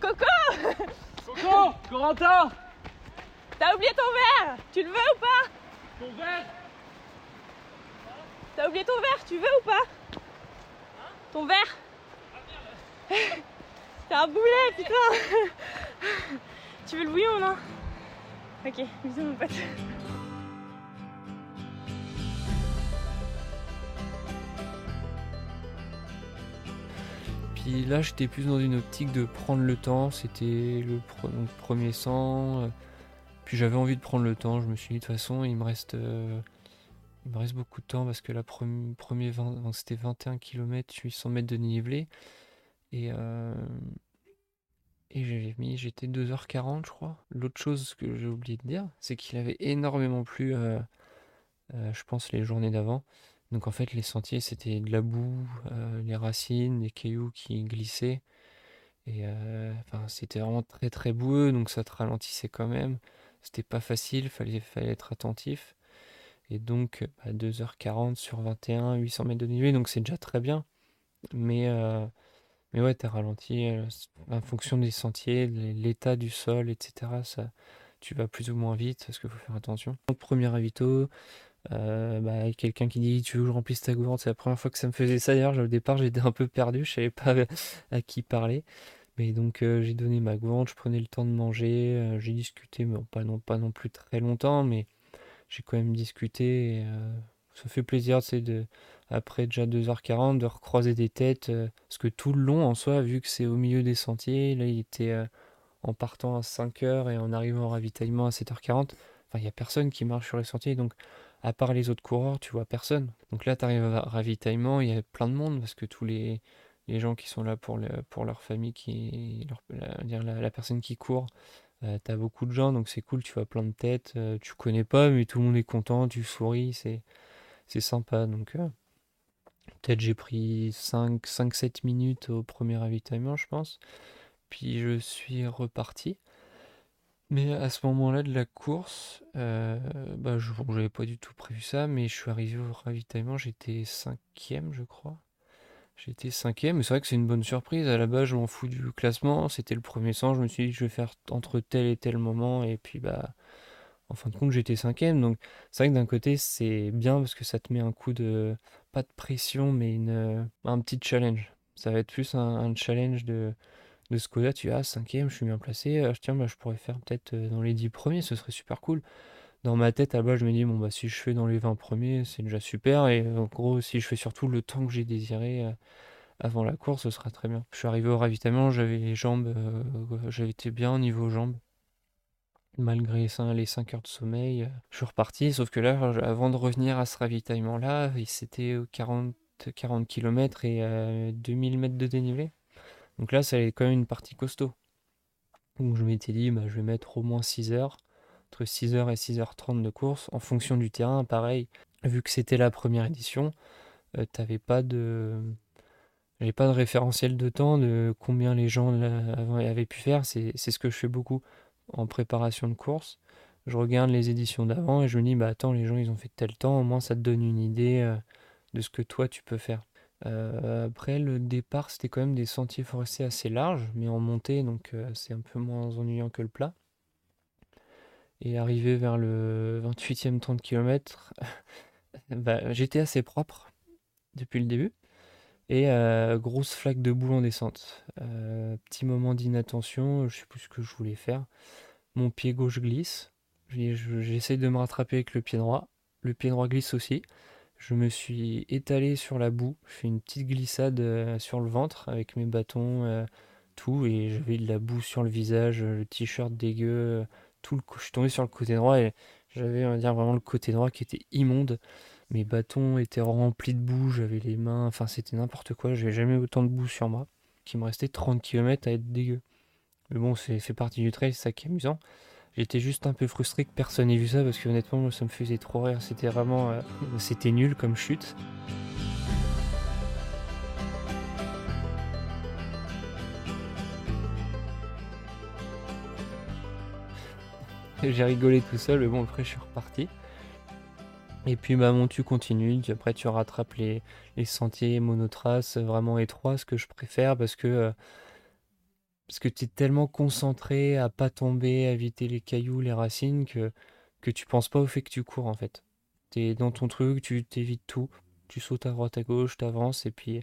Coco. Coco Corentin. T'as oublié ton verre Tu le veux ou pas? Ton verre. T'as oublié ton verre Tu veux ou pas? Ton verre. T'as un boulet, putain. Tu veux le bouillon, non? Ok, bisous mon pote. Là, j'étais plus dans une optique de prendre le temps. C'était le premier 100. euh, Puis j'avais envie de prendre le temps. Je me suis dit, de toute façon, il me reste, euh, il me reste beaucoup de temps parce que la premi- premier 20, donc c'était 21 km, 800 mètres de dénivelé. Et, euh, et j'ai mis, j'étais 2h40, je crois. L'autre chose que j'ai oublié de dire, c'est qu'il avait énormément plu, euh, je pense, les journées d'avant. Donc en fait, les sentiers, c'était de la boue, euh, les racines, des cailloux qui glissaient. Et euh, enfin, c'était vraiment très très boueux, donc ça te ralentissait quand même. C'était pas facile, fallait, fallait être attentif. Et donc, bah, 2h40 sur 21, 800 mètres de dénivelé, donc c'est déjà très bien. Mais, euh, mais ouais, t'es ralenti euh, en fonction des sentiers, l'état du sol, etc. Ça, tu vas plus ou moins vite parce qu'il faut faire attention. Donc, premier ravito, euh, bah, quelqu'un qui dit tu veux que je remplisse ta gourde, c'est la première fois que ça me faisait ça d'ailleurs. Au départ, j'étais un peu perdu, je savais pas à qui parler. Mais donc euh, j'ai donné ma gourde, je prenais le temps de manger, euh, j'ai discuté, mais pas non, pas non plus très longtemps, mais j'ai quand même discuté. euh, ça fait plaisir, c'est de après déjà 2h40 de recroiser des têtes, euh, parce que tout le long en soi, vu que c'est au milieu des sentiers, là il était en partant à 5h et en arrivant au ravitaillement à 7h40, enfin il y a personne qui marche sur les sentiers, donc à part les autres coureurs, tu vois personne. Donc là, tu arrives à ravitaillement, il y a plein de monde parce que tous les, les gens qui sont là pour, le- pour leur famille, qui, la, personne qui court, euh, t'as beaucoup de gens, donc c'est cool, tu vois plein de têtes, euh, tu connais pas, mais tout le monde est content, tu souris, c'est, c'est sympa. Donc euh, peut-être j'ai pris 5, 5-7 minutes au premier ravitaillement, je pense. Puis je suis reparti. Mais à ce moment-là de la course, euh, bah, je n'avais pas du tout prévu ça, mais je suis arrivé au ravitaillement, j'étais cinquième, je crois. J'étais cinquième, mais c'est vrai que c'est une bonne surprise. À la base, je m'en fous du classement, c'était le premier sang, je me suis dit je vais faire entre tel et tel moment, et puis bah, en fin de compte, j'étais cinquième. Donc c'est vrai que d'un côté, c'est bien parce que ça te met un coup de, pas de pression, mais une, euh, un petit challenge. Ça va être plus un challenge de de ce côté-là, tu as cinquième, je suis bien placé, euh, tiens, bah, je pourrais faire peut-être euh, dans les 10 premiers, ce serait super cool. Dans ma tête, à bas, je me dis, bon, bah, si je fais dans les 20 premiers, c'est déjà super, et en gros, si je fais surtout le temps que j'ai désiré euh, avant la course, ce sera très bien. Je suis arrivé au ravitaillement, j'avais les jambes, j'avais été bien au niveau jambes, malgré les 5 heures de sommeil. je suis reparti, sauf que là, avant de revenir à ce ravitaillement-là, il- c'était 40, 40 km et euh, 2000 mètres de dénivelé. Donc là, ça allait quand même une partie costaud. Donc je m'étais dit, bah, je vais mettre au moins 6 heures, entre 6h et 6h30 de course, en fonction du terrain. Pareil, vu que c'était la première édition, euh, t'avais pas de... J'avais pas de référentiel de temps de combien les gens avaient pu faire. C'est c'est ce que je fais beaucoup en préparation de course. Je regarde les éditions d'avant et je me dis, bah attends, les gens ils ont fait tel temps, au moins ça te donne une idée euh, de ce que toi tu peux faire. Euh, après, le départ, c'était quand même des sentiers forestiers assez larges, mais en montée, donc euh, c'est un peu moins ennuyant que le plat. Et arrivé vers le 28e 30 km, j'étais assez propre depuis le début. Et euh, grosse flaque de boue en descente. Petit moment d'inattention, je sais plus ce que je voulais faire. Mon pied gauche glisse. J'essaie de me rattraper avec le pied droit. Le pied droit glisse aussi. Je me suis étalé sur la boue. Je fais une petite glissade euh, sur le ventre avec mes bâtons, euh, tout. Et j'avais de la boue sur le visage, euh, le t-shirt dégueu. tout le... Je suis tombé sur le côté droit et j'avais, on va dire, vraiment le côté droit qui était immonde. Mes bâtons étaient remplis de boue, j'avais les mains, enfin c'était n'importe quoi, j'avais jamais autant de boue sur moi, qu'il me restait 30 km à être dégueu. Mais bon, c'est fait partie du trail, c'est ça qui est amusant. J'étais juste un peu frustré que personne n'ait vu ça parce que honnêtement, moi, ça me faisait trop rire, c'était vraiment, euh, c'était nul comme chute. J'ai rigolé tout seul, mais bon, après je suis reparti. Et puis bah mon tu continue, après tu rattrapes les, les sentiers monotraces vraiment étroits, ce que je préfère parce que euh, parce que tu es tellement concentré à pas tomber, à éviter les cailloux, les racines, que, que tu penses pas au fait que tu cours en fait. Tu es dans ton truc, tu t'évites tout, tu sautes à droite à gauche, tu avances et puis,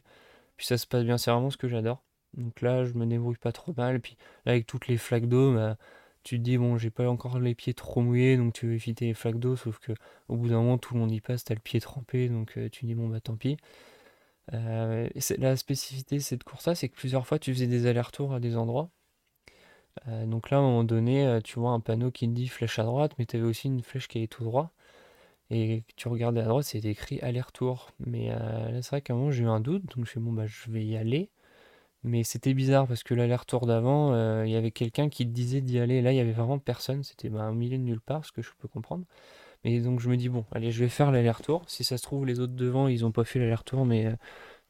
puis ça se passe bien. C'est vraiment ce que j'adore. Donc là, je me débrouille pas trop mal. Et puis là, avec toutes les flaques d'eau, bah, tu te dis, bon, j'ai pas encore les pieds trop mouillés, donc tu veux éviter les flaques d'eau, sauf que au bout d'un moment, tout le monde y passe, t'as le pied trempé, donc euh, tu dis, bon, bah tant pis. Euh, la spécificité de cette course-là, c'est que plusieurs fois, tu faisais des allers-retours à des endroits. Euh, donc là, à un moment donné, tu vois un panneau qui dit flèche à droite, mais tu avais aussi une flèche qui est tout droit. Et tu regardais à droite, c'était écrit aller-retour. Mais là, c'est vrai qu'à un moment, j'ai eu un doute, donc je suis bon, bah, je vais y aller. Mais c'était bizarre parce que l'aller-retour d'avant, euh, il y avait quelqu'un qui te disait d'y aller. Là, il y avait vraiment personne. C'était bah, un milieu de nulle part, ce que je peux comprendre. Mais donc je me dis, bon, allez, je vais faire l'aller-retour. Si ça se trouve, les autres devant, ils n'ont pas fait l'aller-retour, mais euh,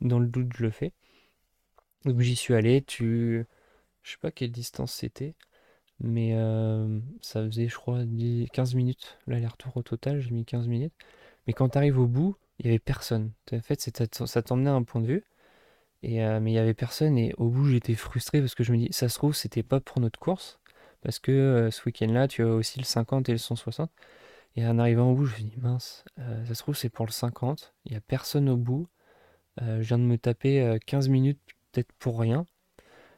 dans le doute, je le fais. Donc j'y suis allé. Tu... Je sais pas quelle distance c'était, mais euh, ça faisait, je crois, 15 minutes l'aller-retour au total. J'ai mis 15 minutes. Mais quand tu arrives au bout, il n'y avait personne. En fait, ça t'emmenait à un point de vue. Et, euh, mais il y avait personne et au bout j'étais frustré parce que je me dis ça se trouve c'était pas pour notre course parce que ce week-end-là tu as aussi le 50 et le 160 et en arrivant au bout je me dis mince euh, ça se trouve c'est pour le 50 il y a personne au bout. Je viens de me taper 15 minutes peut-être pour rien.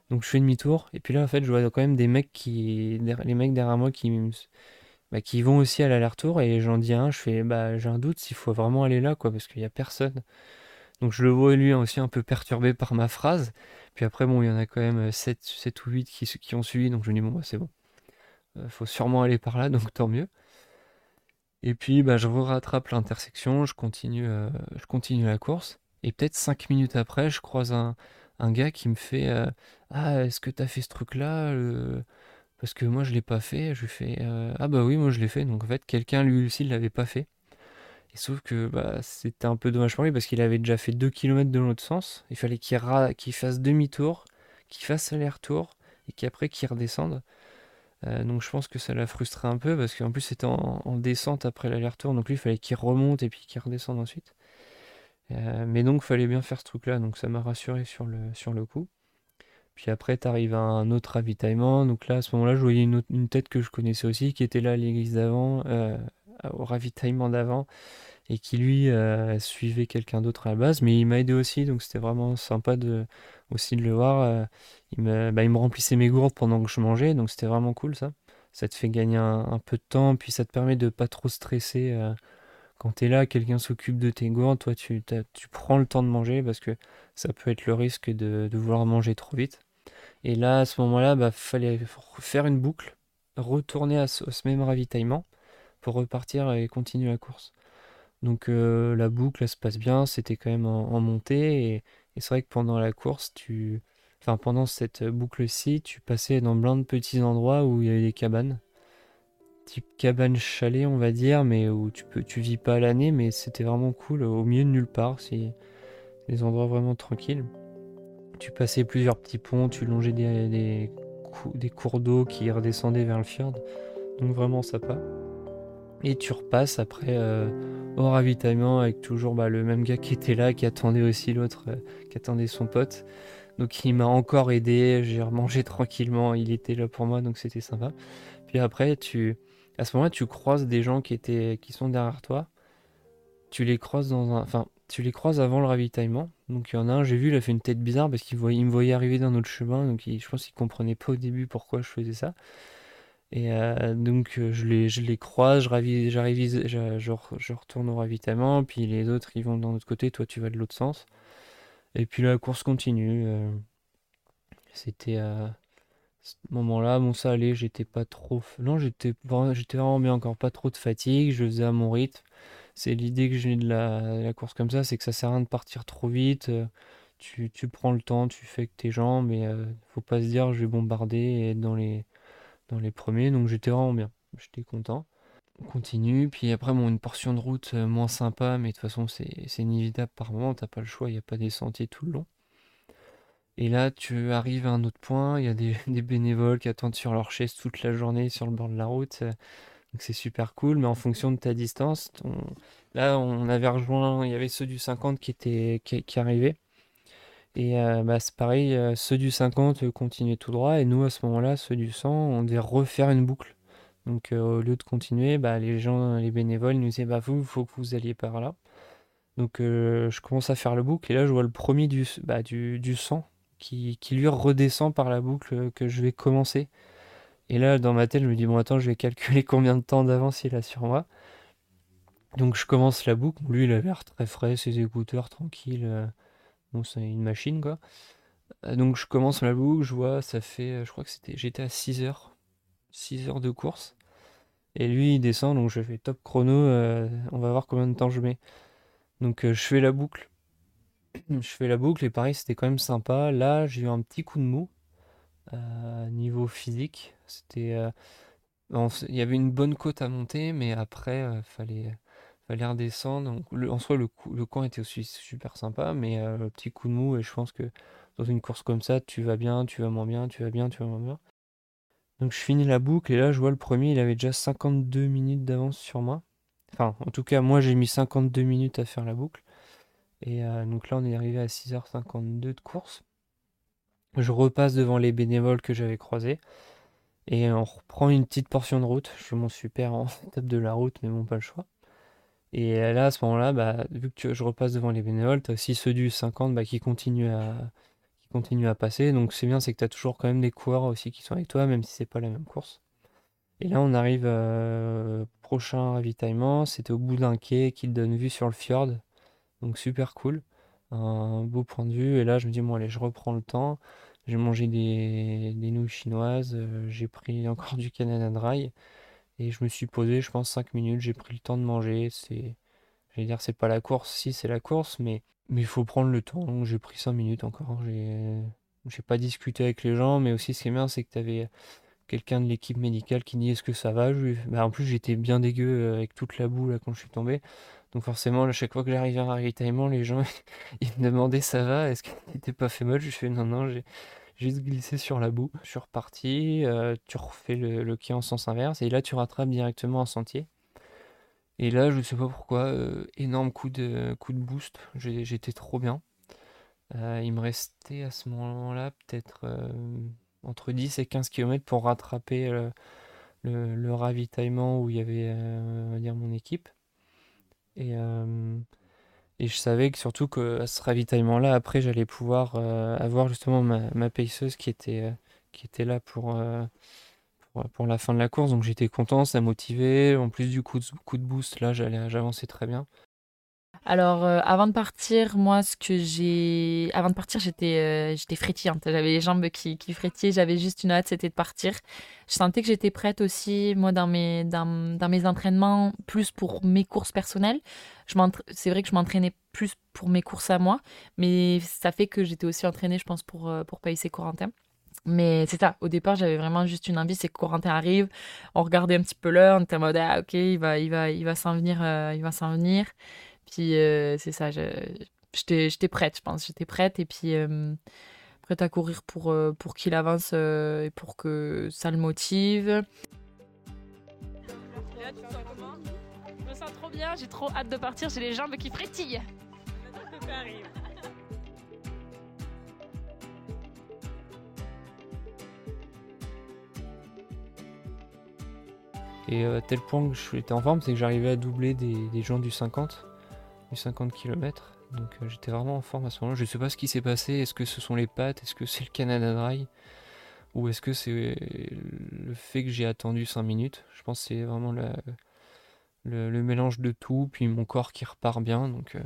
Donc je fais demi-tour. Et puis là en fait je vois quand même des mecs qui les mecs derrière moi qui bah, qui vont aussi à l'aller-retour. Et j'en dis un je fais bah j'ai un doute s'il faut vraiment aller là quoi parce qu'il y a personne. Donc je le vois lui aussi un peu perturbé par ma phrase. Puis après, bon, il y en a quand même 7, euh, 7 ou 8 qui, qui ont suivi, donc je me dis, bon, bah, c'est bon. Euh, faut sûrement aller par là, donc tant mieux. Et puis, bah, je rattrape l'intersection, je continue, euh, je continue la course. Et peut-être 5 minutes après, je croise un, gars qui me fait Ah, est-ce que tu as fait ce truc-là Parce que moi, je l'ai pas fait. Je lui fais Ah, bah oui, moi, je l'ai fait. Donc en fait, quelqu'un lui aussi l'avait pas fait. Et sauf que bah, c'était un peu dommage pour lui parce qu'il avait déjà fait 2 km de l'autre sens. Il fallait qu'il fasse demi-tour, qu'il fasse aller-retour et qu'après qu'il redescende. Euh, donc je pense que ça l'a frustré un peu parce qu'en plus c'était en, descente après l'aller-retour. Donc lui il fallait qu'il remonte et puis qu'il redescende ensuite. Euh, mais donc il fallait bien faire ce truc là. Donc ça m'a rassuré sur le, coup. Puis après, tu arrives à un autre ravitaillement. Donc là, à ce moment-là, je voyais une, une, tête que je connaissais aussi, qui était là à l'église d'avant, euh, au ravitaillement d'avant et qui lui euh, suivait quelqu'un d'autre à la base, mais il m'a aidé aussi, donc c'était vraiment sympa aussi de le voir. Euh, il, me, bah, il me remplissait mes gourdes pendant que je mangeais, donc c'était vraiment cool ça. Ça te fait gagner un, peu de temps, puis ça te permet de pas trop stresser. Euh, quand tu es là, quelqu'un s'occupe de tes gourdes, toi tu, prends le temps de manger parce que ça peut être le risque de, vouloir manger trop vite. Et là, à ce moment-là, bah, fallait faire une boucle, retourner à ce même ravitaillement pour repartir et continuer la course. Donc la boucle se passe bien, c'était quand même en, montée et, c'est vrai que pendant la course, tu, enfin pendant cette boucle-ci, tu passais dans plein de petits endroits où il y avait des cabanes, type cabane chalet on va dire, mais où tu peux, vis pas l'année, mais c'était vraiment cool, au milieu de nulle part, c'est des endroits vraiment tranquilles. Tu passais plusieurs petits ponts, tu longeais des cours d'eau qui redescendaient vers le fjord, donc vraiment sympa. Et tu repasses après euh, au ravitaillement avec toujours bah, le même gars qui était là, qui attendait aussi l'autre, euh, qui attendait son pote. Donc il m'a encore aidé, j'ai remangé tranquillement, il était là pour moi, donc c'était sympa. Puis après, tu, à ce moment-là, tu croises des gens qui étaient, qui sont derrière toi. Tu les croises dans un, enfin, tu les croises avant le ravitaillement. Donc il y en a un, j'ai vu, il a fait une tête bizarre parce qu'il me voyait arriver d'un autre chemin, donc je pense qu'il comprenait pas au début pourquoi je faisais ça. Et euh, donc euh, je les, je les croise, je, je, je, retourne au ravitaillement, puis les autres ils vont d'un autre côté, toi tu vas de l'autre sens. Et puis la course continue. Euh, c'était à ce moment-là, bon ça allait, j'étais pas trop... Non, j'étais vraiment bien, encore pas trop de fatigue, je faisais à mon rythme. C'est l'idée que j'ai de la, course comme ça, c'est que ça sert à rien de partir trop vite. Tu, tu prends le temps, tu fais que tes jambes, mais faut pas se dire je vais bombarder et être dans les les premiers, donc j'étais vraiment bien, j'étais content. On continue, puis après, bon, une portion de route euh, moins sympa, mais de toute façon, c'est inévitable par moment, t'as pas le choix, il n'y a pas des sentiers tout le long. Et là, tu arrives à un autre point, il y a des, bénévoles qui attendent sur leur chaise toute la journée sur le bord de la route. Euh, donc c'est super cool, mais en fonction de ta distance, là on avait rejoint, il y avait ceux du 50 qui étaient qui arrivaient. Et euh, bah, c'est pareil, euh, ceux du 50 continuaient tout droit, et nous, à ce moment-là, ceux du 100, on devait refaire une boucle. Donc, au lieu de continuer, bah, les gens, les bénévoles nous disaient, bah, vous, il faut que vous alliez par là. Donc, je commence à faire la boucle, et là, je vois le premier du, bah, du, du 100 qui, qui lui redescend par la boucle que je vais commencer. Et là, dans ma tête, je me dis, bon, attends, je vais calculer combien de temps d'avance il a sur moi. Donc, je commence la boucle. Lui, il a l'air très frais, ses écouteurs, tranquille. Euh, c'est une machine, quoi. Euh, donc, je commence la boucle, je vois, ça fait, euh, je crois que c'était, j'étais à 6 heures. 6 heures de course. Et lui, il descend, donc je fais top chrono. on va voir combien de temps je mets. Donc, je fais la boucle. je fais la boucle, et pareil, c'était quand même sympa. Là, j'ai eu un petit coup de mou. niveau physique. C'était. il y avait une bonne côte à monter, mais après, fallait fallait redescendre. En soi, le, camp était aussi super sympa, mais euh, petit coup de mou. Et je pense que dans une course comme ça, tu vas bien, tu vas moins bien, tu vas bien, tu vas moins bien. Donc je finis la boucle et là je vois le premier, il avait déjà 52 minutes d'avance sur moi. Enfin, en tout cas, moi j'ai mis 52 minutes à faire la boucle. Et euh, donc là on est arrivé à 6h52 de course. Je repasse devant les bénévoles que j'avais croisés. Et on reprend une petite portion de route. Je fais mon super en top de la route, mais bon, pas le choix. Et là, à ce moment-là, bah, vu que je repasse devant les bénévoles, tu aussi ceux du 50 bah, qui, continuent à, qui continuent à passer. Donc c'est bien, c'est que tu as toujours quand même des coureurs aussi qui sont avec toi, même si c'est pas la même course. Et là, on arrive euh, prochain ravitaillement. C'était au bout d'un quai qui donne vue sur le fjord. Donc super cool. Un beau point de vue. Et là, je me dis, bon, allez, je reprends le temps. J'ai mangé des, des nouilles chinoises. Euh, j'ai pris encore du Canada Dry. Et je me suis posé, je pense, 5 minutes, j'ai pris le temps de manger. C'est. J'allais dire, c'est pas la course, si c'est la course, mais mais il faut prendre le temps. Donc j'ai pris 5 minutes encore. J'ai j'ai pas discuté avec les gens, mais aussi ce qui est bien, c'est que tu avais quelqu'un de l'équipe médicale qui dit est-ce que ça va? Bah, En plus, j'étais bien dégueu euh, avec toute la boue là quand je suis tombé. Donc forcément, à chaque fois que j'arrivais à un ravitaillement, les gens ils me demandaient ça va, est-ce que t'étais pas fait mal? Je fais non, non, j'ai juste glisser sur la boue. Je suis reparti, euh, tu refais le, le, quai en sens inverse et là tu rattrapes directement un sentier. Et là, je ne sais pas pourquoi, euh, énorme coup de, coup de boost, j'étais trop bien. Euh, il me restait à ce moment-là peut-être entre 10 et 15 km pour rattraper le, le, ravitaillement où il y avait dire, mon équipe. Et et je savais que surtout qu'à ce ravitaillement-là, après, j'allais pouvoir euh, avoir justement ma, ma paceuse qui était, euh, là pour, euh, pour, pour, la fin de la course. Donc j'étais content, ça motivait. En plus du coup de, coup de boost, là, j'avançais très bien. Alors, euh, avant de partir, moi, ce que j'ai. Avant de partir, j'étais euh, frétillante. J'avais les jambes qui, qui frétillaient. J'avais juste une hâte, c'était de partir. Je sentais que j'étais prête aussi, moi, dans mes, dans, dans mes entraînements, plus pour mes courses personnelles. C'est vrai que je m'entraînais plus pour mes courses à moi, mais ça fait que j'étais aussi entraînée, je pense, pour, euh, pour payer Corentin. Mais c'est ça, au départ, j'avais vraiment juste une envie, c'est que Corentin arrive, on regardait un petit peu l'heure, on était en mode, ah ok, il va, il va, il va s'en venir, il va s'en venir. Puis euh, c'est ça, j'étais prête, je pense. J'étais prête et puis euh, prête à courir pour, euh, pour qu'il avance et pour que ça le motive. Et là, tu te sens comment? Je me sens trop bien, j'ai trop hâte de partir, j'ai les jambes qui frétillent. Et à tel point que je suis en forme, c'est que j'arrivais à doubler des, des gens du 50. 50 km. Donc euh, j'étais vraiment en forme à ce moment-là. Je sais pas ce qui s'est passé. Est-ce que ce sont les pattes? Est-ce que c'est le Canada Dry? Ou est-ce que c'est le fait que j'ai attendu 5 minutes? Je pense que c'est vraiment le, le, mélange de tout. Puis mon corps qui repart bien. Donc, euh,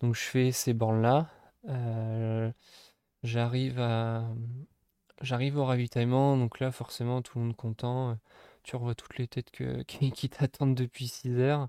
donc je fais ces bornes-là. Euh, j'arrive à... J'arrive au ravitaillement, donc là forcément tout le monde content. Tu revois toutes les têtes que, qui, qui t'attendent depuis 6 heures.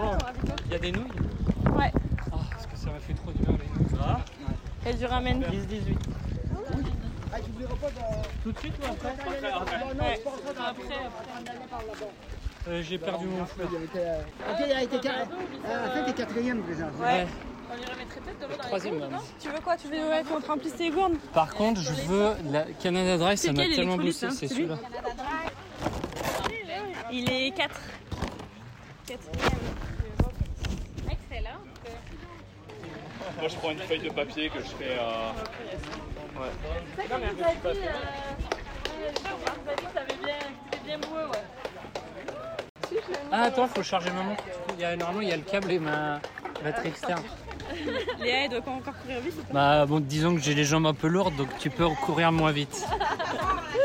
Bon, Il y a des nouilles Ouais. Ah, parce que ça m'a fait trop du bien les nouilles. ramène. 10-18. Tout de suite ou après Ouais. Euh, J'ai perdu mon. Ok, il a été quatrième déjà. Ouais. On lui remettrait peut-être de l'eau dans les gourdes, non Tu veux quoi Tu veux ouais, qu'on te remplisse tes gourdes Par contre, je veux la Canada Dry, ça C'est m'a tellement boosté, hein c'est celui-là. Il est 4. Excellent. Moi, je prends une feuille de papier que je fais. Euh... Ah attends, faut charger ma montre. Il y a, normalement, il y a le câble et ma batterie externe. Léa, elle doit pas encore courir vite. Bah bon, disons que j'ai les jambes un peu lourdes, donc tu peux courir moins vite.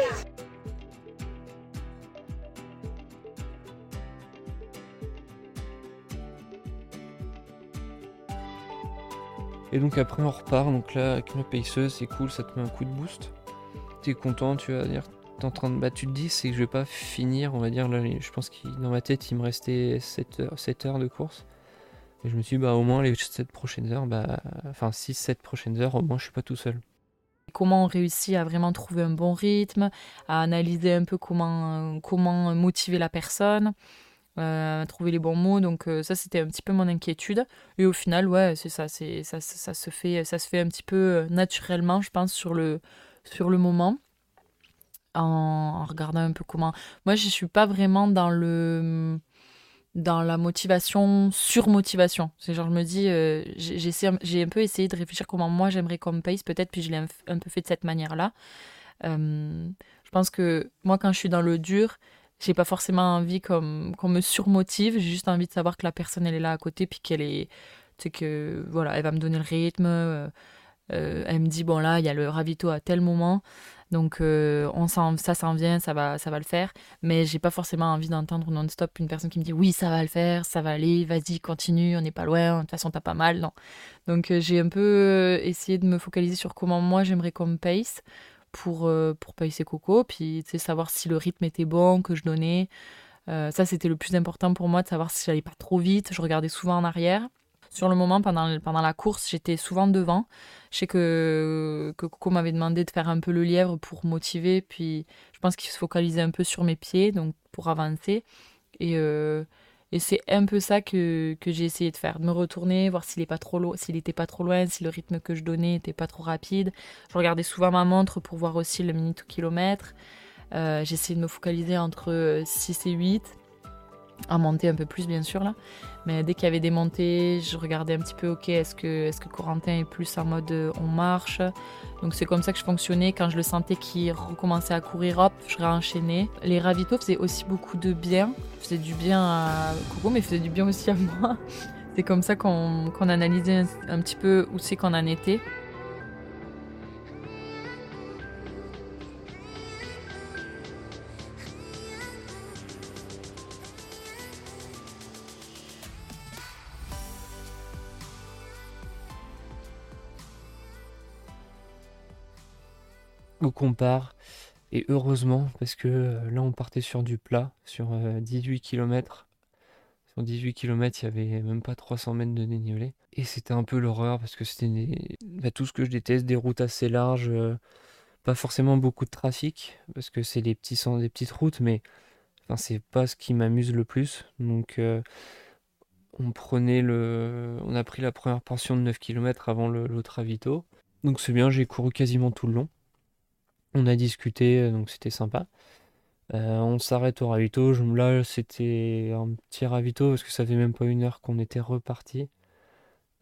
Et donc après on repart, donc là avec ma paceuse c'est cool, ça te met un coup de boost. T'es content, tu vas dire, t'es en train de... Bah tu te dis c'est que je vais pas finir, on va dire, là je pense que dans ma tête il me restait 7 heures, 7 heures de course. Et je me suis dit bah au moins les 7 prochaines heures, bah enfin 6-7 prochaines heures, au moins je suis pas tout seul. Comment on réussit à vraiment trouver un bon rythme, à analyser un peu comment, comment motiver la personne, trouver les bons mots. Donc euh, ça, c'était un petit peu mon inquiétude. Et au final, ouais, c'est ça, ça, ça, se fait, ça se fait un petit peu euh, naturellement, je pense, sur le, sur le moment, en, regardant un peu comment. Moi, je suis pas vraiment dans le dans la motivation sur motivation. C'est genre, je me dis, euh, j'ai un peu essayé de réfléchir comment moi j'aimerais qu'on me pace, peut-être, puis je l'ai un peu fait de cette manière-là. Euh, je pense que moi, quand je suis dans le dur, j'ai pas forcément envie qu'on me surmotive, j'ai juste envie de savoir que la personne, elle est là à côté, puis qu'elle est. Sais, que voilà, elle va me donner le rythme. euh, euh, elle me dit, bon, là, il y a le ravito à tel moment. Donc, euh, ça s'en vient, ça va, ça va le faire mais j'ai pas forcément envie d'entendre non-stop une personne qui me dit oui ça va le faire, ça va aller, vas-y continue, on n'est pas loin, de toute façon t'as pas mal, non. Donc j'ai un peu essayé de me focaliser sur comment moi j'aimerais qu'on me pace pour, euh, pour pacer Coco, puis tu sais, savoir si le rythme était bon, que je donnais. Euh, ça c'était le plus important pour moi, de savoir si j'allais pas trop vite, je regardais souvent en arrière. Sur le moment, pendant, pendant la course, j'étais souvent devant. Je sais que, que Coco m'avait demandé de faire un peu le lièvre pour motiver, puis je pense qu'il se focalisait un peu sur mes pieds, donc pour avancer. Et, euh, et c'est un peu ça que, j'ai essayé de faire, de me retourner, voir s'il est pas trop loin, si le rythme que je donnais était pas trop rapide. Je regardais souvent ma montre pour voir aussi le minute kilomètre. Euh, j'ai essayé de me focaliser entre 6 et 8, en monter un peu plus bien sûr là. Mais dès qu'il y avait des montées, je regardais un petit peu, ok, est-ce que, est-ce que Corentin est plus en mode euh, on marche? Donc c'est comme ça que je fonctionnais. Quand je le sentais qu'il recommençait à courir, hop, je réenchaînais. Les ravitaux faisaient aussi beaucoup de bien. Faisaient du bien à Coco, mais faisaient du bien aussi à moi. C'est comme ça qu'on qu'on analysait un, un petit peu où c'est qu'on en était. On part, et heureusement, parce que euh, là on partait sur du plat, sur euh, 18 km. Sur 18 km, il y avait même pas 300 mètres de dénivelé. Et c'était un peu l'horreur, parce que c'était des- bah, tout ce que je déteste, des routes assez larges, euh, pas forcément beaucoup de trafic, parce que c'est des, petits, des petites routes, mais enfin, c'est pas ce qui m'amuse le plus. Donc euh, on prenait le... On a pris la première portion de 9 km avant le- l'autre ravito. Donc c'est bien, j'ai couru quasiment tout le long. On a discuté, euh, donc c'était sympa. Euh, on s'arrête au ravito. Là, c'était un petit ravito parce que ça fait même pas une heure qu'on était reparti.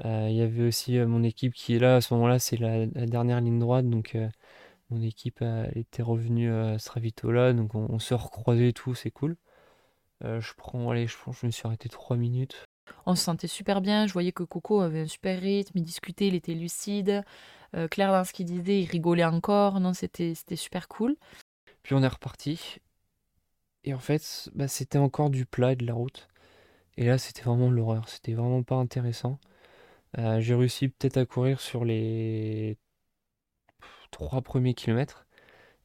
Euh, Il y avait aussi mon équipe qui est là. À ce moment-là, c'est la, dernière ligne droite. Donc, mon équipe était revenue à ce ravito-là. Donc, on, se recroisait et tout. C'est cool. Je prends, allez, je je me suis arrêté 3 minutes. On se sentait super bien. Je voyais que Coco avait un super rythme, il discutait, il était lucide. Euh, clair dans ce qu'il disait, il rigolait encore. Non, c'était super cool. Puis on est reparti. Et en fait, bah, c'était encore du plat et de la route. Et là, c'était vraiment l'horreur. C'était vraiment pas intéressant. Euh, j'ai réussi peut-être à courir sur les trois premiers kilomètres.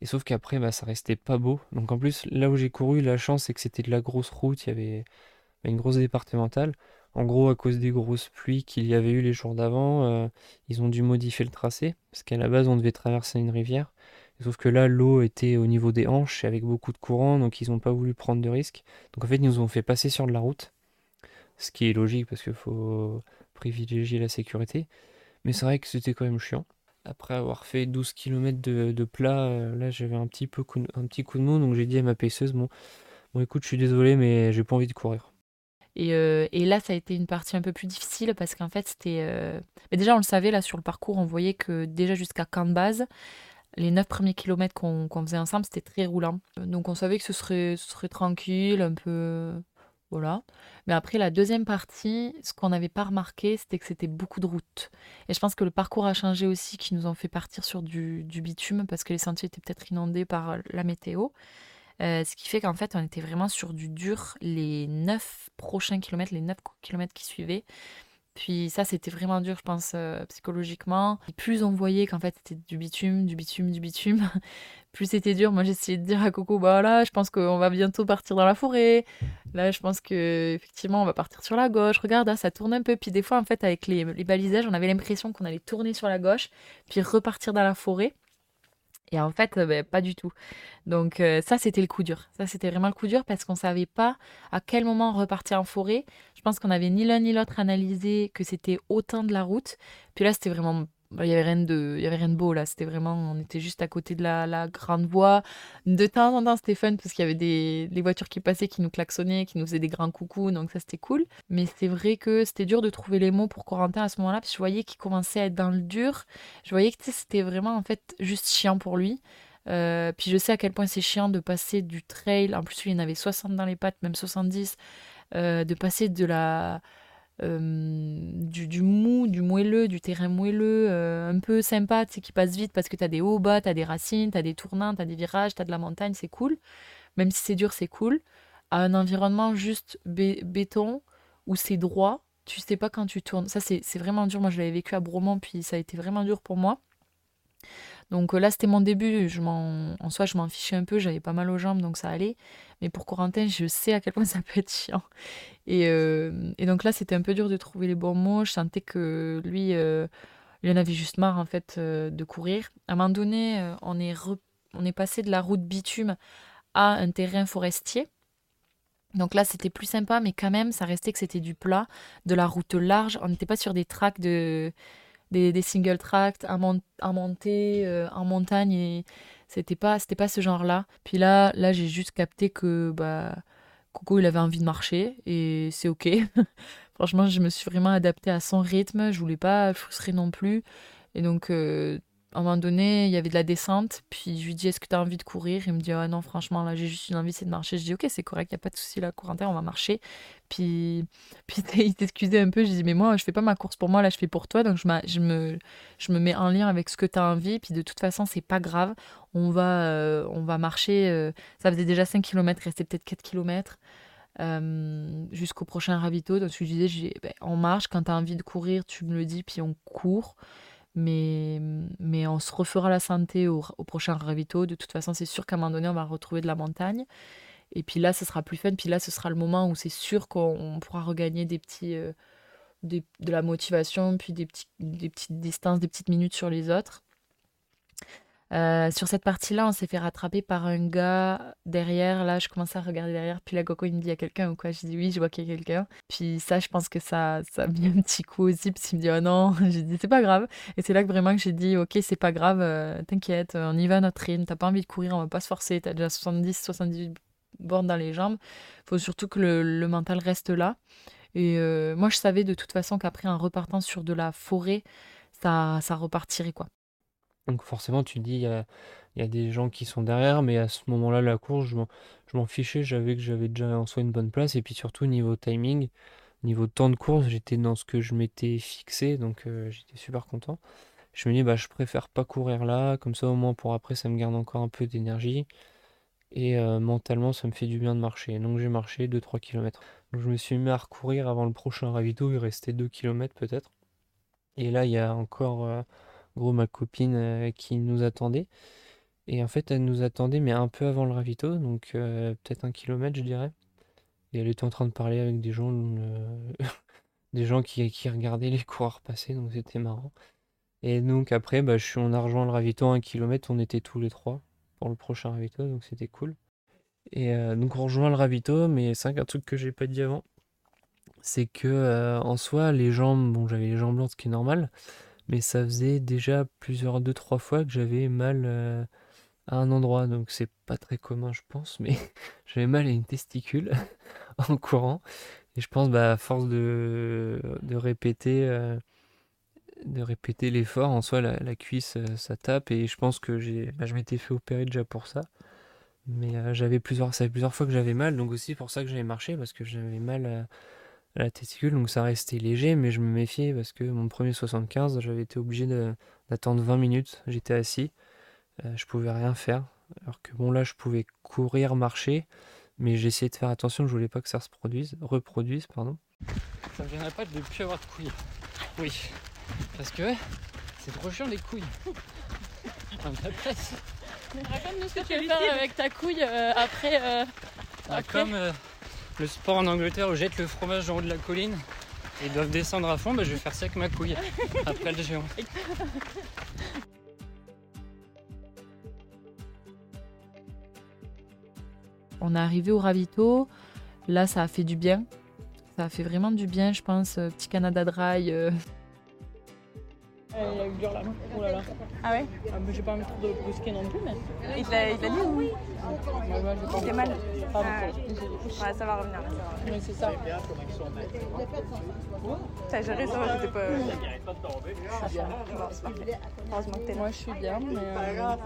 Et sauf qu'après, bah, ça restait pas beau. Donc en plus, là où j'ai couru, la chance, c'est que c'était de la grosse route. Il y avait une grosse départementale. En gros, à cause des grosses pluies qu'il y avait eu les jours d'avant, ils ont dû modifier le tracé, parce qu'à la base, on devait traverser une rivière. Sauf que là, l'eau était au niveau des hanches avec beaucoup de courant, donc ils n'ont pas voulu prendre de risques. Donc en fait, ils nous ont fait passer sur de la route, ce qui est logique parce qu'il faut privilégier la sécurité. Mais c'est vrai que c'était quand même chiant. Après avoir fait 12 km de, plat, euh, là j'avais un petit peu un petit coup de mou, donc j'ai dit à ma paisseuse bon, bon écoute, je suis désolé, mais j'ai pas envie de courir. Et, euh, et, là, ça a été une partie un peu plus difficile parce qu'en fait, c'était. Euh, mais déjà, on le savait, là, sur le parcours, on voyait que déjà jusqu'à camp de base, les 9 premiers kilomètres qu'on faisait ensemble, c'était très roulant. Donc, on savait que ce serait, ce serait tranquille, un peu. Voilà. Mais après, la deuxième partie, ce qu'on n'avait pas remarqué, c'était que c'était beaucoup de routes. Et je pense que le parcours a changé aussi, qui nous ont fait partir sur du, bitume, parce que les sentiers étaient peut-être inondés par la météo. Euh, ce qui fait qu'en fait, on était vraiment sur du dur les 9 prochains kilomètres, les 9 kilomètres qui suivaient. Puis ça, c'était vraiment dur, je pense, euh, psychologiquement. plus on voyait qu'en fait, c'était du bitume, du bitume, du bitume, plus c'était dur. Moi, j'essayais de dire à Coco, bah là, je pense qu'on va bientôt partir dans la forêt. Là, je pense que effectivement, on va partir sur la gauche. Regarde, ça tourne un peu. Puis des fois, en fait, avec les balisages, on avait l'impression qu'on allait tourner sur la gauche, puis repartir dans la forêt. Et en fait, ben, pas du tout. Donc euh, ça, c'était le coup dur. Ça, c'était vraiment le coup dur parce qu'on ne savait pas à quel moment repartir en forêt. Je pense qu'on n'avait ni l'un ni l'autre analysé que c'était autant de la route. Puis là, c'était vraiment il y avait rien de avait rien de beau là. C'était vraiment on était juste à côté de la, la grande voie. De temps en temps c'était fun parce qu'il y avait des les voitures qui passaient qui nous klaxonnaient qui nous faisaient des grands coucous donc ça c'était cool. Mais c'est vrai que c'était dur de trouver les mots pour Corentin à ce moment-là parce que je voyais qu'il commençait à être dans le dur. Je voyais que c'était vraiment en fait juste chiant pour lui. Euh, puis je sais à quel point c'est chiant de passer du trail. En plus il y en avait 60 dans les pattes même 70 euh, de passer de la euh, du, mou, du moelleux, du terrain moelleux, euh, un peu sympa, tu sais, qui passe vite parce que tu as des hauts bas, tu as des racines, tu as des tournants, tu as des virages, tu as de la montagne, c'est cool. Même si c'est dur, c'est cool. À un environnement juste béton, où c'est droit, tu sais pas quand tu tournes. Ça, c'est vraiment dur. Moi, je l'avais vécu à Bromont, puis ça a été vraiment dur pour moi. Donc euh, là, c'était mon début. Je en soi, je m'en fichais un peu. J'avais pas mal aux jambes, donc ça allait. Mais pour Corentin, je sais à quel point ça peut être chiant. Et, euh, donc là, c'était un peu dur de trouver les bons mots. Je sentais que lui, euh, il en avait juste marre, en fait, de courir. À un moment donné, on, est passé de la route bitume à un terrain forestier. Donc là, c'était plus sympa, mais quand même, ça restait que c'était du plat, de la route large. On n'était pas sur des tracks de des, single à, monter euh, en montagne et c'était pas pas ce genre là puis là là j'ai juste capté que bah Coco il avait envie de marcher et c'est ok. Franchement je me suis vraiment adaptée à son rythme. Je voulais pas frustrer non plus. Et donc euh, à un moment donné, il y avait de la descente, puis je lui dis Est-ce que tu as envie de courir? Il me dit Ah non, franchement, là, j'ai juste une envie, c'est de marcher. Je dis Ok, c'est correct, il n'y a pas de souci, là, Corentin, on va marcher. Puis, puis il s'excusait un peu. Je dis Mais moi, je fais pas ma course pour moi, là, je fais pour toi. Donc, je, je, me, je me mets en lien avec ce que tu as envie. Puis, de toute façon, c'est pas grave. On va, euh, on va marcher. Euh, ça faisait déjà 5 km, restait peut-être 4 km. Euh, jusqu'au prochain ravito. Donc, je lui disais ben, On marche, quand tu as envie de courir, tu me le dis, puis on court. Mais, mais on se refera la santé au, prochain ravito. De toute façon, c'est sûr qu'à un moment donné, on va retrouver de la montagne. Et puis là, ce sera plus fun. Puis là, ce sera le moment où c'est sûr qu'on pourra regagner des petits, euh, de la motivation, puis des, petits, des petites distances, des petites minutes sur les autres. Euh, sur cette partie-là, on s'est fait rattraper par un gars derrière. Là, je commençais à regarder derrière. Puis la Coco, il me dit il y a quelqu'un ou quoi? Je dis oui, je vois qu'il y a quelqu'un. Puis ça, je pense que ça, ça a mis un petit coup aussi. Puis il me dit oh non. J'ai dit c'est pas grave. Et c'est là que vraiment que j'ai dit ok, c'est pas grave, euh, t'inquiète, on y va à notre rythme. T'as pas envie de courir, on va pas se forcer. T'as déjà 70, 78 bornes dans les jambes. Faut surtout que le, mental reste là. Et euh, moi, je savais de toute façon qu'après, en repartant sur de la forêt, ça, ça repartirait quoi. Donc forcément, tu te dis, il y a, des gens qui sont derrière, mais à ce moment-là, la course, je m'en, fichais, j'avais que j'avais déjà en soi une bonne place, et puis surtout niveau timing, niveau temps de course, j'étais dans ce que je m'étais fixé, donc euh, j'étais super content. Je me dis, bah, je préfère pas courir là, comme ça au moins pour après, ça me garde encore un peu d'énergie, et euh, mentalement, ça me fait du bien de marcher. Donc j'ai marché 2-3 km. Donc je me suis mis à recourir avant le prochain ravito, il restait 2 km peut-être. Et là, il y a encore... Euh, gros ma copine euh, qui nous attendait. Et en fait, elle nous attendait, mais un peu avant le ravito, donc euh, peut-être un kilomètre, je dirais. Et elle était en train de parler avec des gens. Euh, des gens qui, qui regardaient les coureurs passer, donc c'était marrant. Et donc après, bah, je suis, on a rejoint le ravito un kilomètre, on était tous les trois pour le prochain ravito, donc c'était cool. Et donc on rejoint le ravito, mais c'est un truc que j'ai pas dit avant, c'est que en soi, les jambes, bon j'avais les jambes blanches, ce qui est normal, mais ça faisait déjà plusieurs, deux, trois fois que j'avais mal euh, à un endroit, donc c'est pas très commun je pense, mais j'avais mal à une testicule en courant. Et je pense bah, à force de, répéter de répéter l'effort, en soi la, cuisse ça tape et je pense que j'ai bah, je m'étais fait opérer déjà pour ça. Mais euh, j'avais plusieurs, ça fait plusieurs fois que j'avais mal, donc aussi pour ça que j'avais marché, parce que j'avais mal à, la testicule, donc ça restait léger, mais je me méfiais parce que mon premier 75, j'avais été obligé d'attendre 20 minutes, j'étais assis, euh, je pouvais rien faire. Alors que bon là je pouvais courir, marcher, mais j'essayais de faire attention, je voulais pas que ça se produise, reproduise, pardon. Ça me viendrait pas de plus avoir de couilles. Oui. Parce que c'est trop chiant les couilles. Raconte-nous ce que tu veux faire avec ta couille euh, après. Euh, bah, comme euh, le sport en Angleterre où jette le fromage en haut de la colline et ils doivent descendre à fond, bah, je vais faire ça avec ma couille après le géant. On est arrivé au ravito. Là, ça a fait du bien. Ça a fait vraiment du bien, je pense. Petit Canada Dry. Euh, il a eu dur là. Oh là là. Ah ouais? Ah, J'ai pas envie de le brusquer non plus, mais. Il l'a dit ou ouais, ouais, Il mal ah, Ouais, ça va revenir. Ça va revenir. Oui, c'est ça. T'as géré ça, j'étais pas. Parfait. Heureusement que t'es là. Moi, je suis bien, mais. Euh,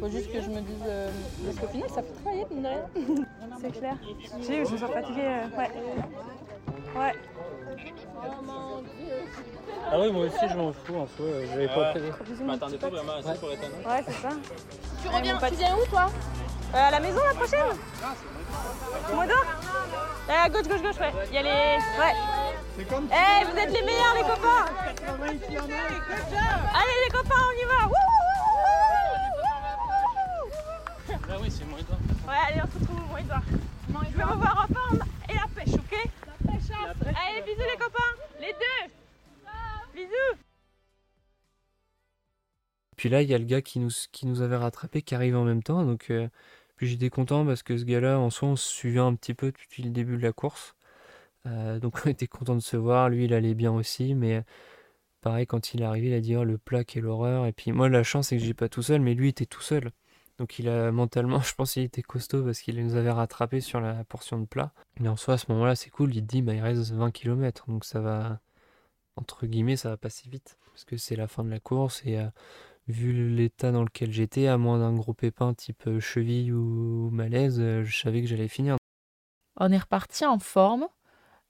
faut juste que je me dise. Euh, parce qu'au final, ça peut travailler, mine de rien. C'est clair. J'ai vu, je me sens fatiguée. Euh, ouais. Ouais. Ah oui, moi aussi je m'en fous en soi, j'avais pas prévu. Je m'attendais pas vraiment à ça pour être honnête. Ouais, c'est ça. Tu reviens, tu viens où toi? Euh, À la maison la prochaine Modo À gauche, gauche, gauche, ouais. Il y a les. Ouais. Eh, hey, vous êtes les meilleurs les copains Allez les copains, on y va Là oui, c'est moins Edouard. Ouais, allez, on se retrouve au Edouard. Je vais revoir un peu et la pêche, ok La pêche, Allez, bisous les copains Les deux Bisous Puis là, il y a le gars qui nous, qui nous avait rattrapé qui arrive en même temps. Donc, euh, puis j'étais content parce que ce gars-là, en soi, on se suivait un petit peu depuis le début de la course. Euh, donc, on était content de se voir. Lui, il allait bien aussi. Mais pareil, quand il est arrivé, il a dit Oh, le plat, quelle horreur. Et puis, moi, la chance, c'est que j'ai pas tout seul. Mais lui, était tout seul. Donc il a mentalement, je pense qu'il était costaud parce qu'il nous avait rattrapé sur la portion de plat. Mais en soi, à ce moment-là, c'est cool. Il dit, bah, il reste 20 km. Donc ça va, entre guillemets, ça va passer vite. Parce que c'est la fin de la course et euh, vu l'état dans lequel j'étais, à moins d'un gros pépin type euh, cheville ou malaise, euh, je savais que j'allais finir. On est reparti en forme.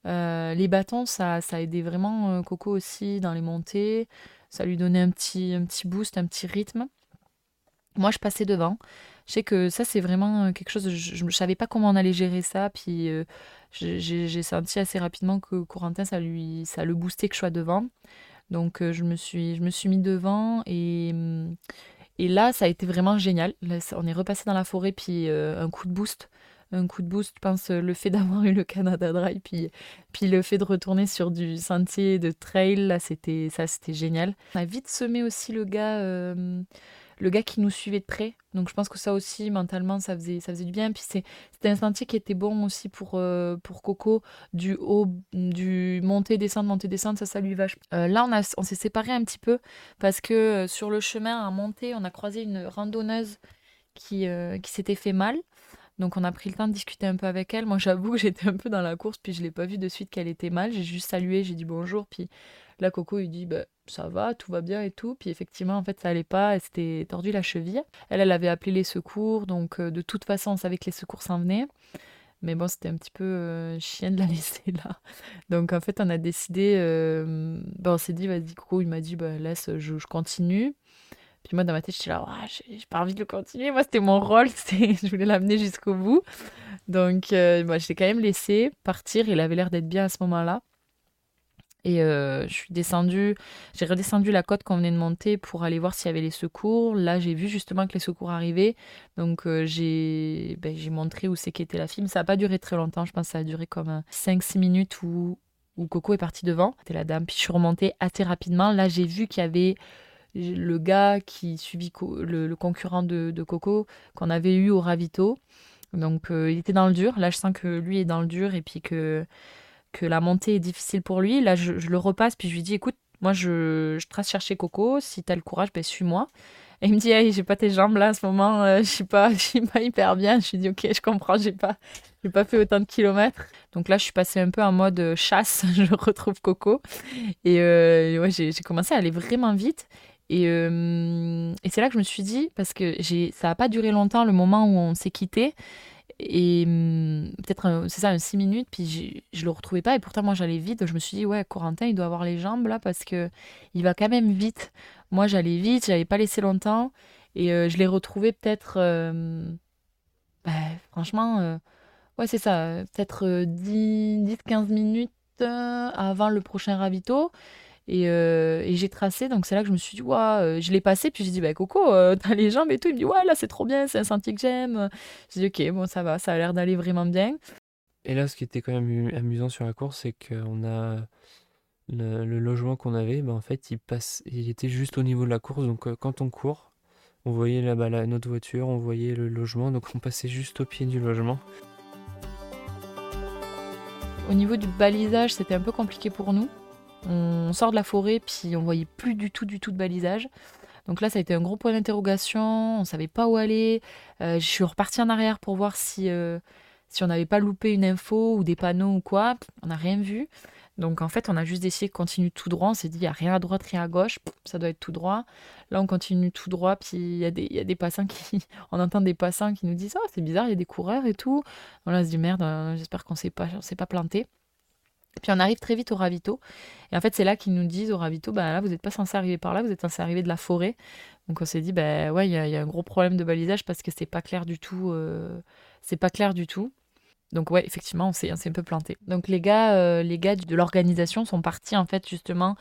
les bâtons, ça, ça a aidé vraiment Coco aussi dans les montées. Ça lui donnait un petit, un petit boost, un petit rythme. Moi, je passais devant. Je sais que ça, c'est vraiment quelque chose. Je ne savais pas comment on allait gérer ça. Puis j'ai senti assez rapidement que Corentin, ça, lui, ça le boostait que je sois devant. Donc je, me suis, je mis devant et, et là, ça a été vraiment génial. on est repassé dans la forêt, puis un coup de boost. Un coup de boost, je pense, le fait d'avoir eu le Canada Dry, puis, puis le fait de retourner sur du sentier de trail, là, c'était ça, c'était génial. On a vite semé aussi le gars le gars qui nous suivait de près. Donc je pense que ça aussi, mentalement, ça faisait, ça faisait du bien. Puis c'était un sentier qui était bon aussi pour, euh, Coco, du haut, du monter, descendre, monter, descendre, ça, ça lui va. Euh, là, on, s'est séparés un petit peu parce que euh, sur le chemin à monter, on a croisé une randonneuse qui, qui s'était fait mal. Donc on a pris le temps de discuter un peu avec elle. Moi j'avoue que j'étais un peu dans la course, puis je l'ai pas vu de suite qu'elle était mal. J'ai juste salué, j'ai dit bonjour, puis là Coco il dit bah, ça va, tout va bien et tout. Puis effectivement en fait ça allait pas, elle s'était tordu la cheville. Elle, elle avait appelé les secours, donc euh, de toute façon on savait que les secours s'en venaient. Mais bon, c'était un petit peu euh, chien de la laisser là. Donc en fait, on a décidé, euh, bah, on s'est dit, vas-y, Coco, il m'a dit, bah, laisse, je, continue. Puis moi, dans ma tête, j'étais là, j'ai pas envie de le continuer. Moi, c'était mon rôle, je voulais l'amener jusqu'au bout. Donc, euh, moi, je l'ai quand même laissé partir. Il avait l'air d'être bien à ce moment-là. Et euh, je suis descendue, j'ai redescendu la côte qu'on venait de monter pour aller voir s'il y avait les secours. Là, j'ai vu justement que les secours arrivaient. Donc, euh, j'ai ben, montré où c'est qu'était la film. Ça n'a pas duré très longtemps. Je pense que ça a duré comme 5-6 minutes où Coco est parti devant. C'était la dame. Puis je suis remontée assez rapidement. Là, j'ai vu qu'il y avait le gars qui suivit le, concurrent de, Coco qu'on avait eu au ravito. Donc euh, il était dans le dur. Là, je sens que lui est dans le dur et puis que, que la montée est difficile pour lui. Là, je, le repasse puis je lui dis écoute, moi je, trace chercher Coco. Si tu as le courage, ben, suis-moi. Et il me dit hey, j'ai pas tes jambes là en ce moment, euh, je suis pas, pas hyper bien. Je lui dis ok, je comprends, j'ai pas, j'ai pas fait autant de kilomètres. Donc là, je suis passée un peu en mode euh, chasse. je retrouve Coco et ouais, j'ai commencé à aller vraiment vite. Et, euh, et c'est là que je me suis dit, parce que ça n'a pas duré longtemps le moment où on s'est quitté, et hum, peut-être, c'est ça, un 6 minutes, puis je le retrouvais pas, et pourtant moi j'allais vite, je me suis dit, ouais, Corentin, il doit avoir les jambes là, parce que il va quand même vite. Moi j'allais vite, j'avais pas laissé longtemps, et euh, je l'ai retrouvé peut-être, euh, bah, franchement, ouais, c'est ça, peut-être 10-15 minutes avant le prochain ravito. Euh, et, j'ai tracé, donc c'est là que je me suis dit, ouais, je l'ai passé, puis j'ai dit, bah Coco, euh, t'as les jambes et tout. Il me dit, ouais, là c'est trop bien, c'est un sentier que j'aime. J'ai dit, ok, bon, ça va, ça a l'air d'aller vraiment bien. Et là, ce qui était quand même amusant sur la course, c'est qu'on a le, logement qu'on avait, bah, en fait, il, passe, il était juste au niveau de la course. Donc euh, quand on court, on voyait là-bas notre voiture, on voyait le logement, donc on passait juste au pied du logement. Au niveau du balisage, c'était un peu compliqué pour nous. On sort de la forêt, puis on voyait plus du tout, du tout de balisage. Donc là, ça a été un gros point d'interrogation. On savait pas où aller. Euh, je suis repartie en arrière pour voir si, euh, si on n'avait pas loupé une info ou des panneaux ou quoi. On n'a rien vu. Donc en fait, on a juste décidé de continuer tout droit. On s'est dit, il n'y a rien à droite, rien à gauche. Ça doit être tout droit. Là, on continue tout droit. Puis il y, y a des passants qui. on entend des passants qui nous disent, oh, c'est bizarre, il y a des coureurs et tout. On se dit, merde, euh, j'espère qu'on ne pas, s'est pas planté. Puis on arrive très vite au ravito. Et en fait, c'est là qu'ils nous disent au ravito, bah là, vous n'êtes pas censé arriver par là, vous êtes censé arriver de la forêt. Donc on s'est dit, bah ouais, il y, a un gros problème de balisage parce que c'est pas clair du tout. Euh, c'est pas clair du tout. Donc ouais, effectivement, on s'est un peu planté. Donc les gars, euh, les gars de l'organisation sont partis en fait justement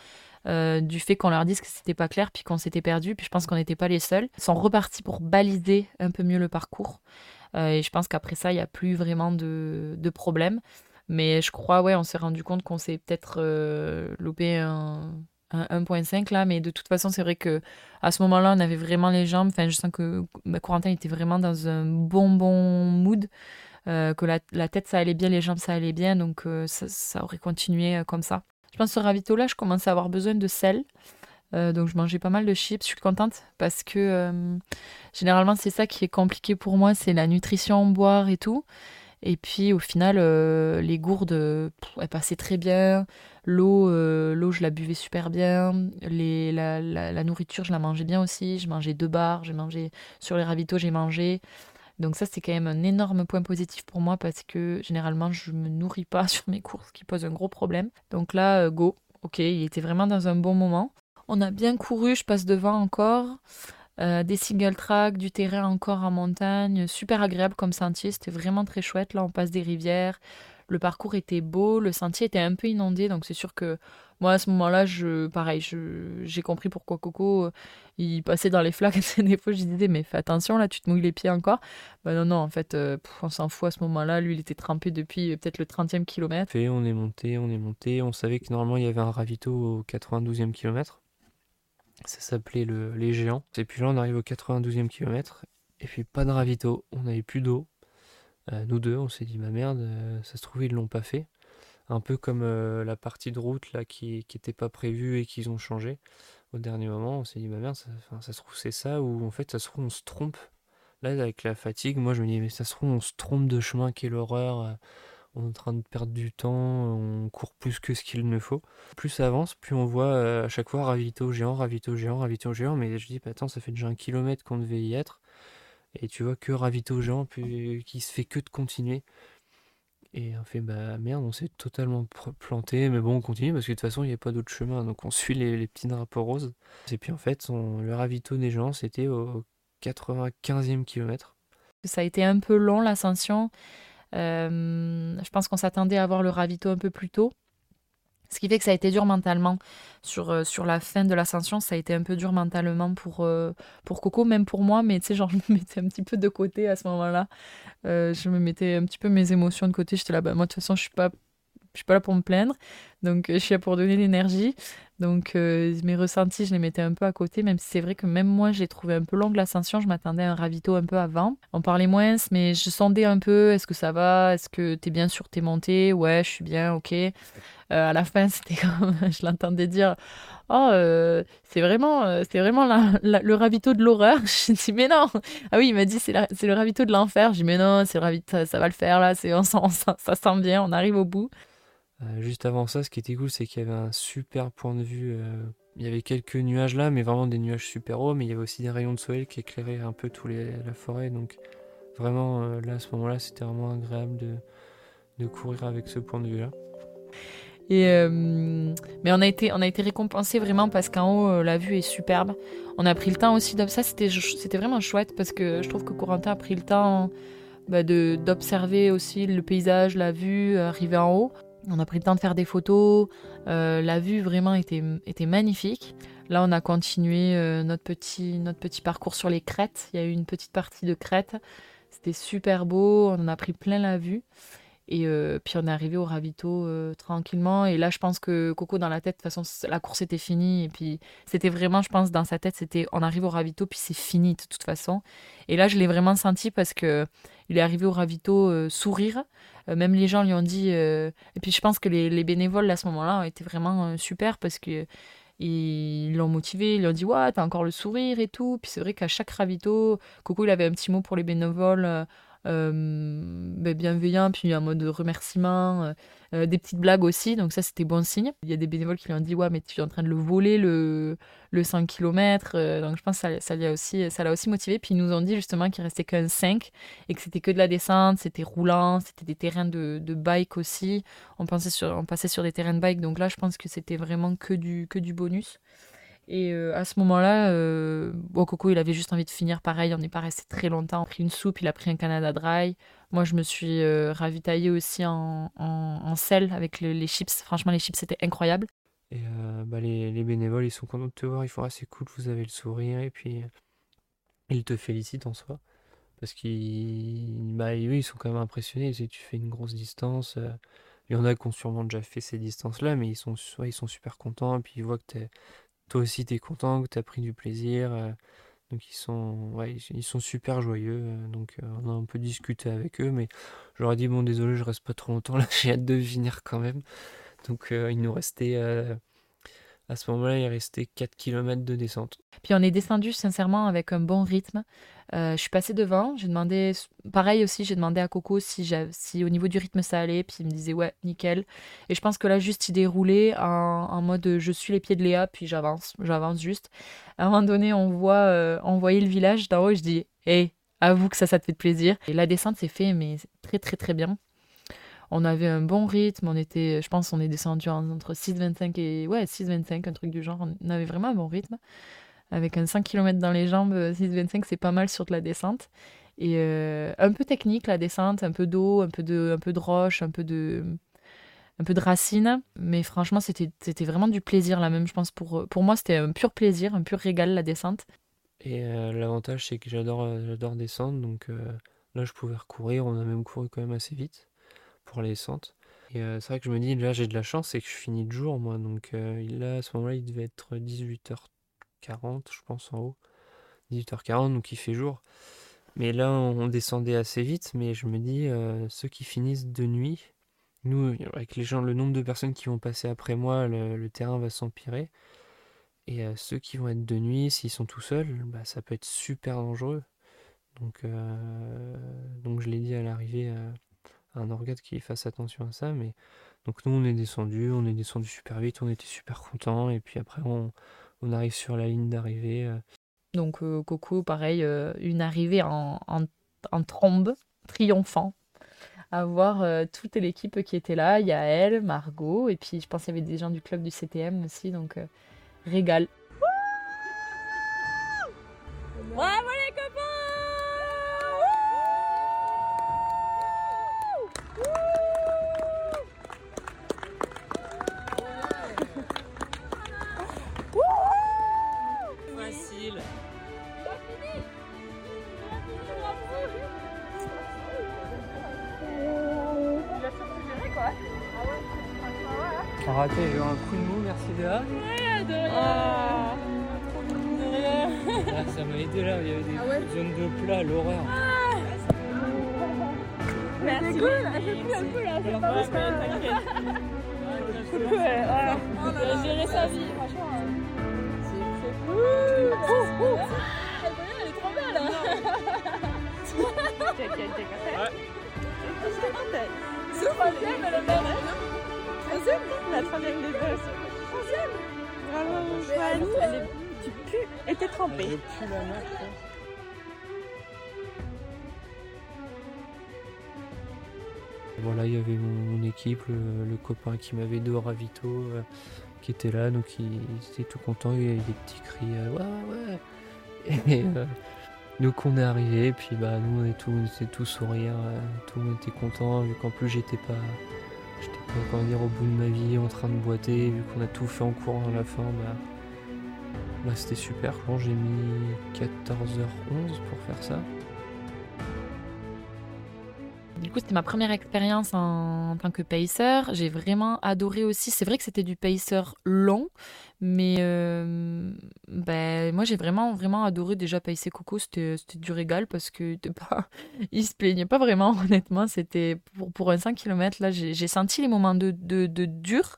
euh, du fait qu'on leur dise que c'était pas clair puis qu'on s'était perdu. Puis je pense qu'on n'était pas les seuls. Ils sont repartis pour baliser un peu mieux le parcours. et je pense qu'après ça, il n'y a plus vraiment de, de problème. Mais je crois, ouais, on s'est rendu compte qu'on s'est peut-être euh, loupé un, 1.5 là, mais de toute façon, c'est vrai que à ce moment-là, on avait vraiment les jambes. Enfin, je sens que ma Corentin était vraiment dans un bon, bon mood. Euh, que la, tête, ça allait bien, les jambes, ça allait bien. Donc, euh, ça, aurait continué comme ça. Je pense que ce ravito-là, je commençais à avoir besoin de sel. donc, je mangeais pas mal de chips. Je suis contente parce que généralement, c'est ça qui est compliqué pour moi c'est la nutrition, boire et tout. Et puis au final, euh, les gourdes, elles passaient très bien. L'eau, euh, l'eau, je la buvais super bien. La, nourriture, je la mangeais bien aussi. Je mangeais deux bars, j'ai mangé sur les ravitaux, j'ai mangé. Donc ça, c'est quand même un énorme point positif pour moi parce que généralement, je me nourris pas sur mes courses, ce qui pose un gros problème. Donc là, euh, go. Ok, il était vraiment dans un bon moment. On a bien couru, je passe devant encore. Euh, des single tracks, du terrain encore en montagne, super agréable comme sentier, c'était vraiment très chouette. Là, on passe des rivières, le parcours était beau, le sentier était un peu inondé, donc c'est sûr que moi à ce moment-là, je, pareil, j'ai compris pourquoi Coco euh, il passait dans les flaques. des fois, je disais mais fais attention là, tu te mouilles les pieds encore. Bah non non, en fait, euh, on s'en fout à ce moment-là. Lui, il était trempé depuis peut-être le 30e kilomètre. on est monté, on est monté. On savait que normalement il y avait un ravito au 92e kilomètre. Ça s'appelait le, les géants. Et puis là, on arrive au 92e kilomètre. Et puis pas de ravito. On n'avait plus d'eau. Euh, nous deux, on s'est dit, ma merde, euh, ça se trouve, ils l'ont pas fait. Un peu comme euh, la partie de route là qui n'était pas prévue et qu'ils ont changé. Au dernier moment, on s'est dit, ma merde, ça, ça se trouve, c'est ça. Ou en fait, ça se trouve, on se trompe. Là, avec la fatigue, moi, je me dis, mais ça se trouve, on se trompe de chemin, quelle horreur on est en train de perdre du temps, on court plus que ce qu'il ne faut. Plus ça avance, plus on voit euh, à chaque fois ravito géant, ravito géant, ravito géant, mais je dis, bah, attends, ça fait déjà un kilomètre qu'on devait y être, et tu vois que ravito géant, puis qui se fait que de continuer. Et on fait, bah merde, on s'est totalement planté, mais bon, on continue parce que de toute façon, il n'y a pas d'autre chemin, donc on suit les, petits drapeaux roses. Et puis en fait, le ravito des gens, c'était au 95e kilomètre. Ça a été un peu long l'ascension. Euh, je pense qu'on s'attendait à avoir le ravito un peu plus tôt. Ce qui fait que ça a été dur mentalement. Sur, euh, sur la fin de l'ascension, ça a été un peu dur mentalement pour, euh, pour Coco, même pour moi, mais tu sais, genre, je me mettais un petit peu de côté à ce moment-là. je me mettais un petit peu mes émotions de côté. J'étais là, bah, moi, de toute façon, je suis pas. Je suis pas là pour me plaindre. Donc, je suis là pour donner l'énergie. Donc, mes ressentis, je les mettais un peu à côté, même si c'est vrai que même moi, j'ai trouvé un peu longue l'ascension. Je m'attendais à un ravito un peu avant. On parlait moins, mais je sondais un peu est-ce que ça va? Est-ce que t'es bien sur tes montées? Ouais, je suis bien, ok. à la fin, c'était comme je l'entendais dire Oh, c'est vraiment, c'est vraiment le ravito de l'horreur. Je dit Mais non Ah oui, il m'a dit C'est le ravito de l'enfer. Je dis Mais non, c'est ravito, ça, va le faire là, on, ça, ça sent bien, on arrive au bout. Euh, juste avant ça, ce qui était cool, c'est qu'il y avait un super point de vue. Euh, il y avait quelques nuages là, mais vraiment des nuages super hauts, mais il y avait aussi des rayons de soleil qui éclairaient un peu tout les, la forêt. Donc vraiment, euh, là, à ce moment-là, c'était vraiment agréable de, de, courir avec ce point de vue là. Et mais on a été on a été récompensé vraiment parce qu'en haut la vue est superbe. On a pris le temps aussi ça c'était c'était vraiment chouette parce que je trouve que Corentin a pris le temps bah, d'observer aussi le paysage, la vue, arriver en haut. On a pris le temps de faire des photos. Euh, la vue vraiment était, magnifique. Là, on a continué euh, notre, petit, notre petit parcours sur les crêtes. Il y a eu une petite partie de crêtes. C'était super beau. On en a pris plein la vue. Et euh, puis on est arrivé au ravito tranquillement. Et là, je pense que Coco, dans la tête, de toute façon, la course était finie. Et puis c'était vraiment, je pense, dans sa tête, c'était on arrive au ravito, puis c'est fini de toute façon. Et là, je l'ai vraiment senti parce que il est arrivé au ravito sourire. Euh, même les gens lui ont dit. Euh, et puis je pense que les, bénévoles à ce moment-là ont été vraiment euh, super parce que ils l'ont motivé, ils lui ont dit ouais t'as encore le sourire et tout. Puis c'est vrai qu'à chaque ravito, Coco il avait un petit mot pour les bénévoles euh, ben, bienveillant, puis un mode de remerciement, euh, euh, des petites blagues aussi, donc ça c'était bon signe. Il y a des bénévoles qui lui ont dit ouais mais tu es en train de le voler le, le 5 km, donc je pense que ça, l'a aussi, ça aussi motivé. Puis ils nous ont dit justement qu'il restait qu'un 5 et que c'était que de la descente, c'était roulant, c'était des terrains de, de bike aussi. On, sur, on passait sur des terrains de bike, donc là je pense que c'était vraiment que du, que du bonus. Et euh, à ce moment-là, euh, Coco, il avait juste envie de finir pareil. On n'est pas resté très longtemps. On a pris une soupe, il a pris un Canada Dry. Moi, je me suis euh, ravitaillée aussi en, sel avec les chips. Franchement, les chips, c'était incroyable. Et euh, bah, les, les, bénévoles, ils sont contents de te voir. Ils font assez ah, cool, vous avez le sourire. Et puis, ils te félicitent en soi. Parce qu'ils bah, ils sont quand même impressionnés. Tu, tu fais une grosse distance. Il y en a qui ont sûrement déjà fait ces distances-là, mais ils sont, ils sont super contents. Et puis, ils voient que tu es toi aussi tu es content, que tu as pris du plaisir. Euh, donc ils sont, ouais, ils sont super joyeux. Euh, donc euh, on a un peu discuté avec eux, mais je leur ai dit bon désolé, je reste pas trop longtemps là, j'ai hâte de finir quand même. Donc il nous restait à ce moment-là, il restait 4 km de descente. Puis on est descendu sincèrement avec un bon rythme. Euh, je suis passée devant, j'ai demandé, pareil aussi, j'ai demandé à Coco si, si au niveau du rythme ça allait, puis il me disait ouais, nickel. Et je pense que là, juste il déroulait en, en mode je suis les pieds de Léa, puis j'avance, j'avance juste. À un moment donné, on voit, euh, voyait le village d'en haut, je dis, hé, avoue que ça, ça te fait plaisir. Et la descente s'est fait, mais très très très bien on avait un bon rythme, on était, je pense, on est descendu entre 6,25 et ouais, 6,25, un truc du genre. On avait vraiment un bon rythme. Avec un 5 km dans les jambes, 6,25, c'est pas mal sur de la descente. Et euh, un peu technique la descente, un peu d'eau, un peu de, un peu de roche, un peu de, un peu de racines. Mais franchement, c'était, vraiment du plaisir là même. Je pense pour, pour moi, c'était un pur plaisir, un pur régal la descente. Et euh, l'avantage, c'est que j'adore, euh, descendre. Donc là, je pouvais recourir. On a même couru quand même assez vite pour les descentes. Et euh, c'est vrai que je me dis, là j'ai de la chance, c'est que je finis de jour moi. Donc euh, là à ce moment-là il devait être 18h40 je pense en haut. 18h40 donc il fait jour. Mais là on descendait assez vite, mais je me dis, euh, ceux qui finissent de nuit, nous avec les gens, le nombre de personnes qui vont passer après moi, le, terrain va s'empirer. Et ceux qui vont être de nuit, s'ils sont tout seuls, bah, ça peut être super dangereux. Donc, donc je l'ai dit à l'arrivée un organe qui fasse attention à ça. Mais donc nous on est descendu, on est descendu super vite, on était super content et puis après on, on arrive sur la ligne d'arrivée. Euh. Donc euh, Coco, pareil, euh, une arrivée en, en, trombe, triomphant. À voir toute l'équipe qui était là. Il Margot, et puis je pense qu'il y avait des gens du club du CTM aussi, donc régal. T'as raté, j'ai eu un coup de mou, merci Léa. Ouais, de rien. De rien. Ah, ça m'a aidé là, il y avait des zones de plat, l'horreur. Merci. C'est cool, elle fait plus un peu là, c'est pas ouais, ouais. Elle a géré sa vie, franchement. C'est cool. Elle est trop belle. Ouais. C'est troisième, elle est belle. Troisième La troisième des deux. Troisième Bravo, Joanie. Tu pues et t'es trempée. Je pue la marque. Voilà, il y avait mon, mon équipe, le, le copain qui m'avait au ravito, euh, qui était là, donc il, il était tout content, il y avait des petits cris, euh, ouais, ouais. Et euh, donc on est arrivé, et puis bah nous on est tous, on était tous sourire, euh, tout le monde était content, vu qu'en plus j'étais pas, j'étais pas comment dire au bout de ma vie, en train de boiter, vu qu'on a tout fait en courant à la fin, bah, bah c'était super. Que j'ai mis 14h11 pour faire ça. Du coup, c'était ma première expérience en, en tant que pacer. J'ai vraiment adoré aussi. C'est vrai que c'était du pacer long, mais euh, ben, moi, j'ai vraiment, vraiment adoré déjà pacer Coco. C'était du régal parce que pas... il se plaignait pas vraiment, honnêtement. C'était pour, pour un 5 km, là, j'ai j'ai senti les moments de, de, de dur.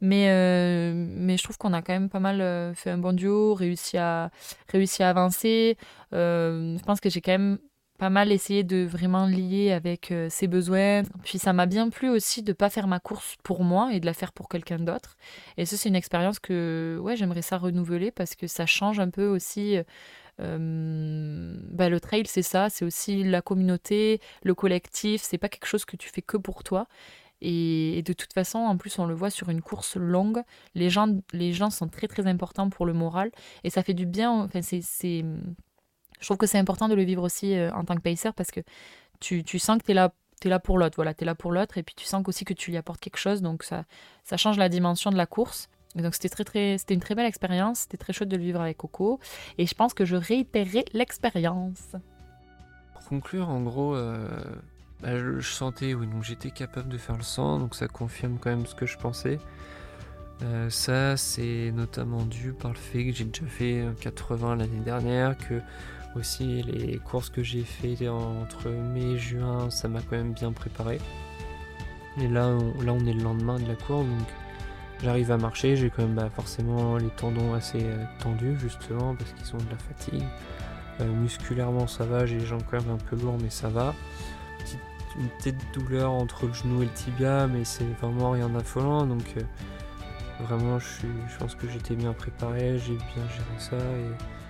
Mais, euh, mais je trouve qu'on a quand même pas mal euh, fait un bon duo, réussi à, réussi à avancer. Euh, je pense que j'ai quand même pas mal essayé de vraiment lier avec euh, ses besoins. Puis ça m'a bien plu aussi de pas faire ma course pour moi et de la faire pour quelqu'un d'autre. Et ça, c'est une expérience que ouais, j'aimerais ça renouveler parce que ça change un peu aussi. euh, bah, le trail, c'est ça, c'est aussi la communauté, le collectif. C'est pas quelque chose que tu fais que pour toi. Et, et de toute façon, en plus, on le voit sur une course longue, les gens, les gens sont très très importants pour le moral et ça fait du bien. Enfin, c'est, je trouve que c'est important de le vivre aussi euh, en tant que pacer parce que tu, sens que tu es là, t'es là pour l'autre. Voilà, tu es là pour l'autre et puis tu sens aussi que tu lui apportes quelque chose. Donc ça, ça change la dimension de la course. Donc c'était très très c'était une très belle expérience, c'était très chouette de le vivre avec Coco et je pense que je réitérerai l'expérience. Pour conclure, en gros, euh, bah, je, sentais, oui, donc j'étais capable de faire le 100, donc ça confirme quand même ce que je pensais. Euh, ça, c'est notamment dû par le fait que j'ai déjà fait un 80 l'année dernière, que aussi les courses que j'ai fait entre mai et juin, ça m'a quand même bien préparé. Et là, on, là, on est le lendemain de la course, donc j'arrive à marcher, j'ai quand même bah, forcément les tendons assez euh, tendus justement parce qu'ils ont de la fatigue. Euh, musculairement, ça va, j'ai les jambes quand même un peu lourdes, mais ça va. Une petite douleur entre le genou et le tibia, mais c'est vraiment rien d'affolant, donc euh, vraiment, je, je pense que j'étais bien préparé, j'ai bien géré ça et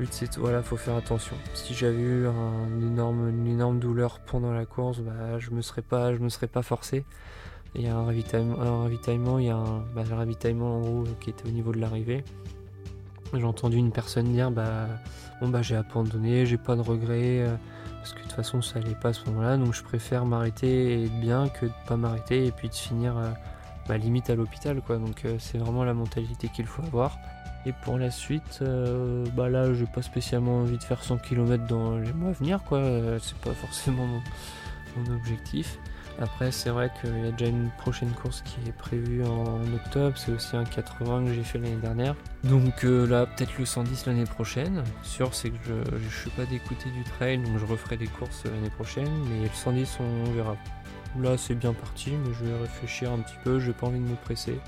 but c'est voilà, faut faire attention. Si j'avais eu un énorme, une énorme douleur pendant la course, bah, je me serais pas, je me serais pas forcé. Il y a un ravitaillement, il y a un, bah, le ravitaillement en gros qui était au niveau de l'arrivée. J'ai entendu une personne dire bah bon bah j'ai abandonné, j'ai pas de regrets euh, parce que de toute façon ça allait pas à ce moment-là, donc je préfère m'arrêter et être bien que de pas m'arrêter et puis de finir euh, bah, limite à l'hôpital quoi. Donc euh, c'est vraiment la mentalité qu'il faut avoir. Et pour la suite, euh, bah là j'ai pas spécialement envie de faire 100 km dans les mois à venir quoi. Euh, c'est pas forcément mon, objectif. Après c'est vrai qu'il y a déjà une prochaine course qui est prévue en octobre, c'est aussi un 80 que j'ai fait l'année dernière. Donc euh, là peut-être le 110 l'année prochaine. Sûr c'est que je, je suis pas d'écouter du trail donc je referai des courses l'année prochaine, mais le 110 on verra. Là c'est bien parti mais je vais réfléchir un petit peu, j'ai pas envie de me presser.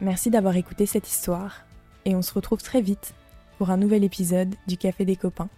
Merci d'avoir écouté cette histoire et on se retrouve très vite pour un nouvel épisode du Café des copains.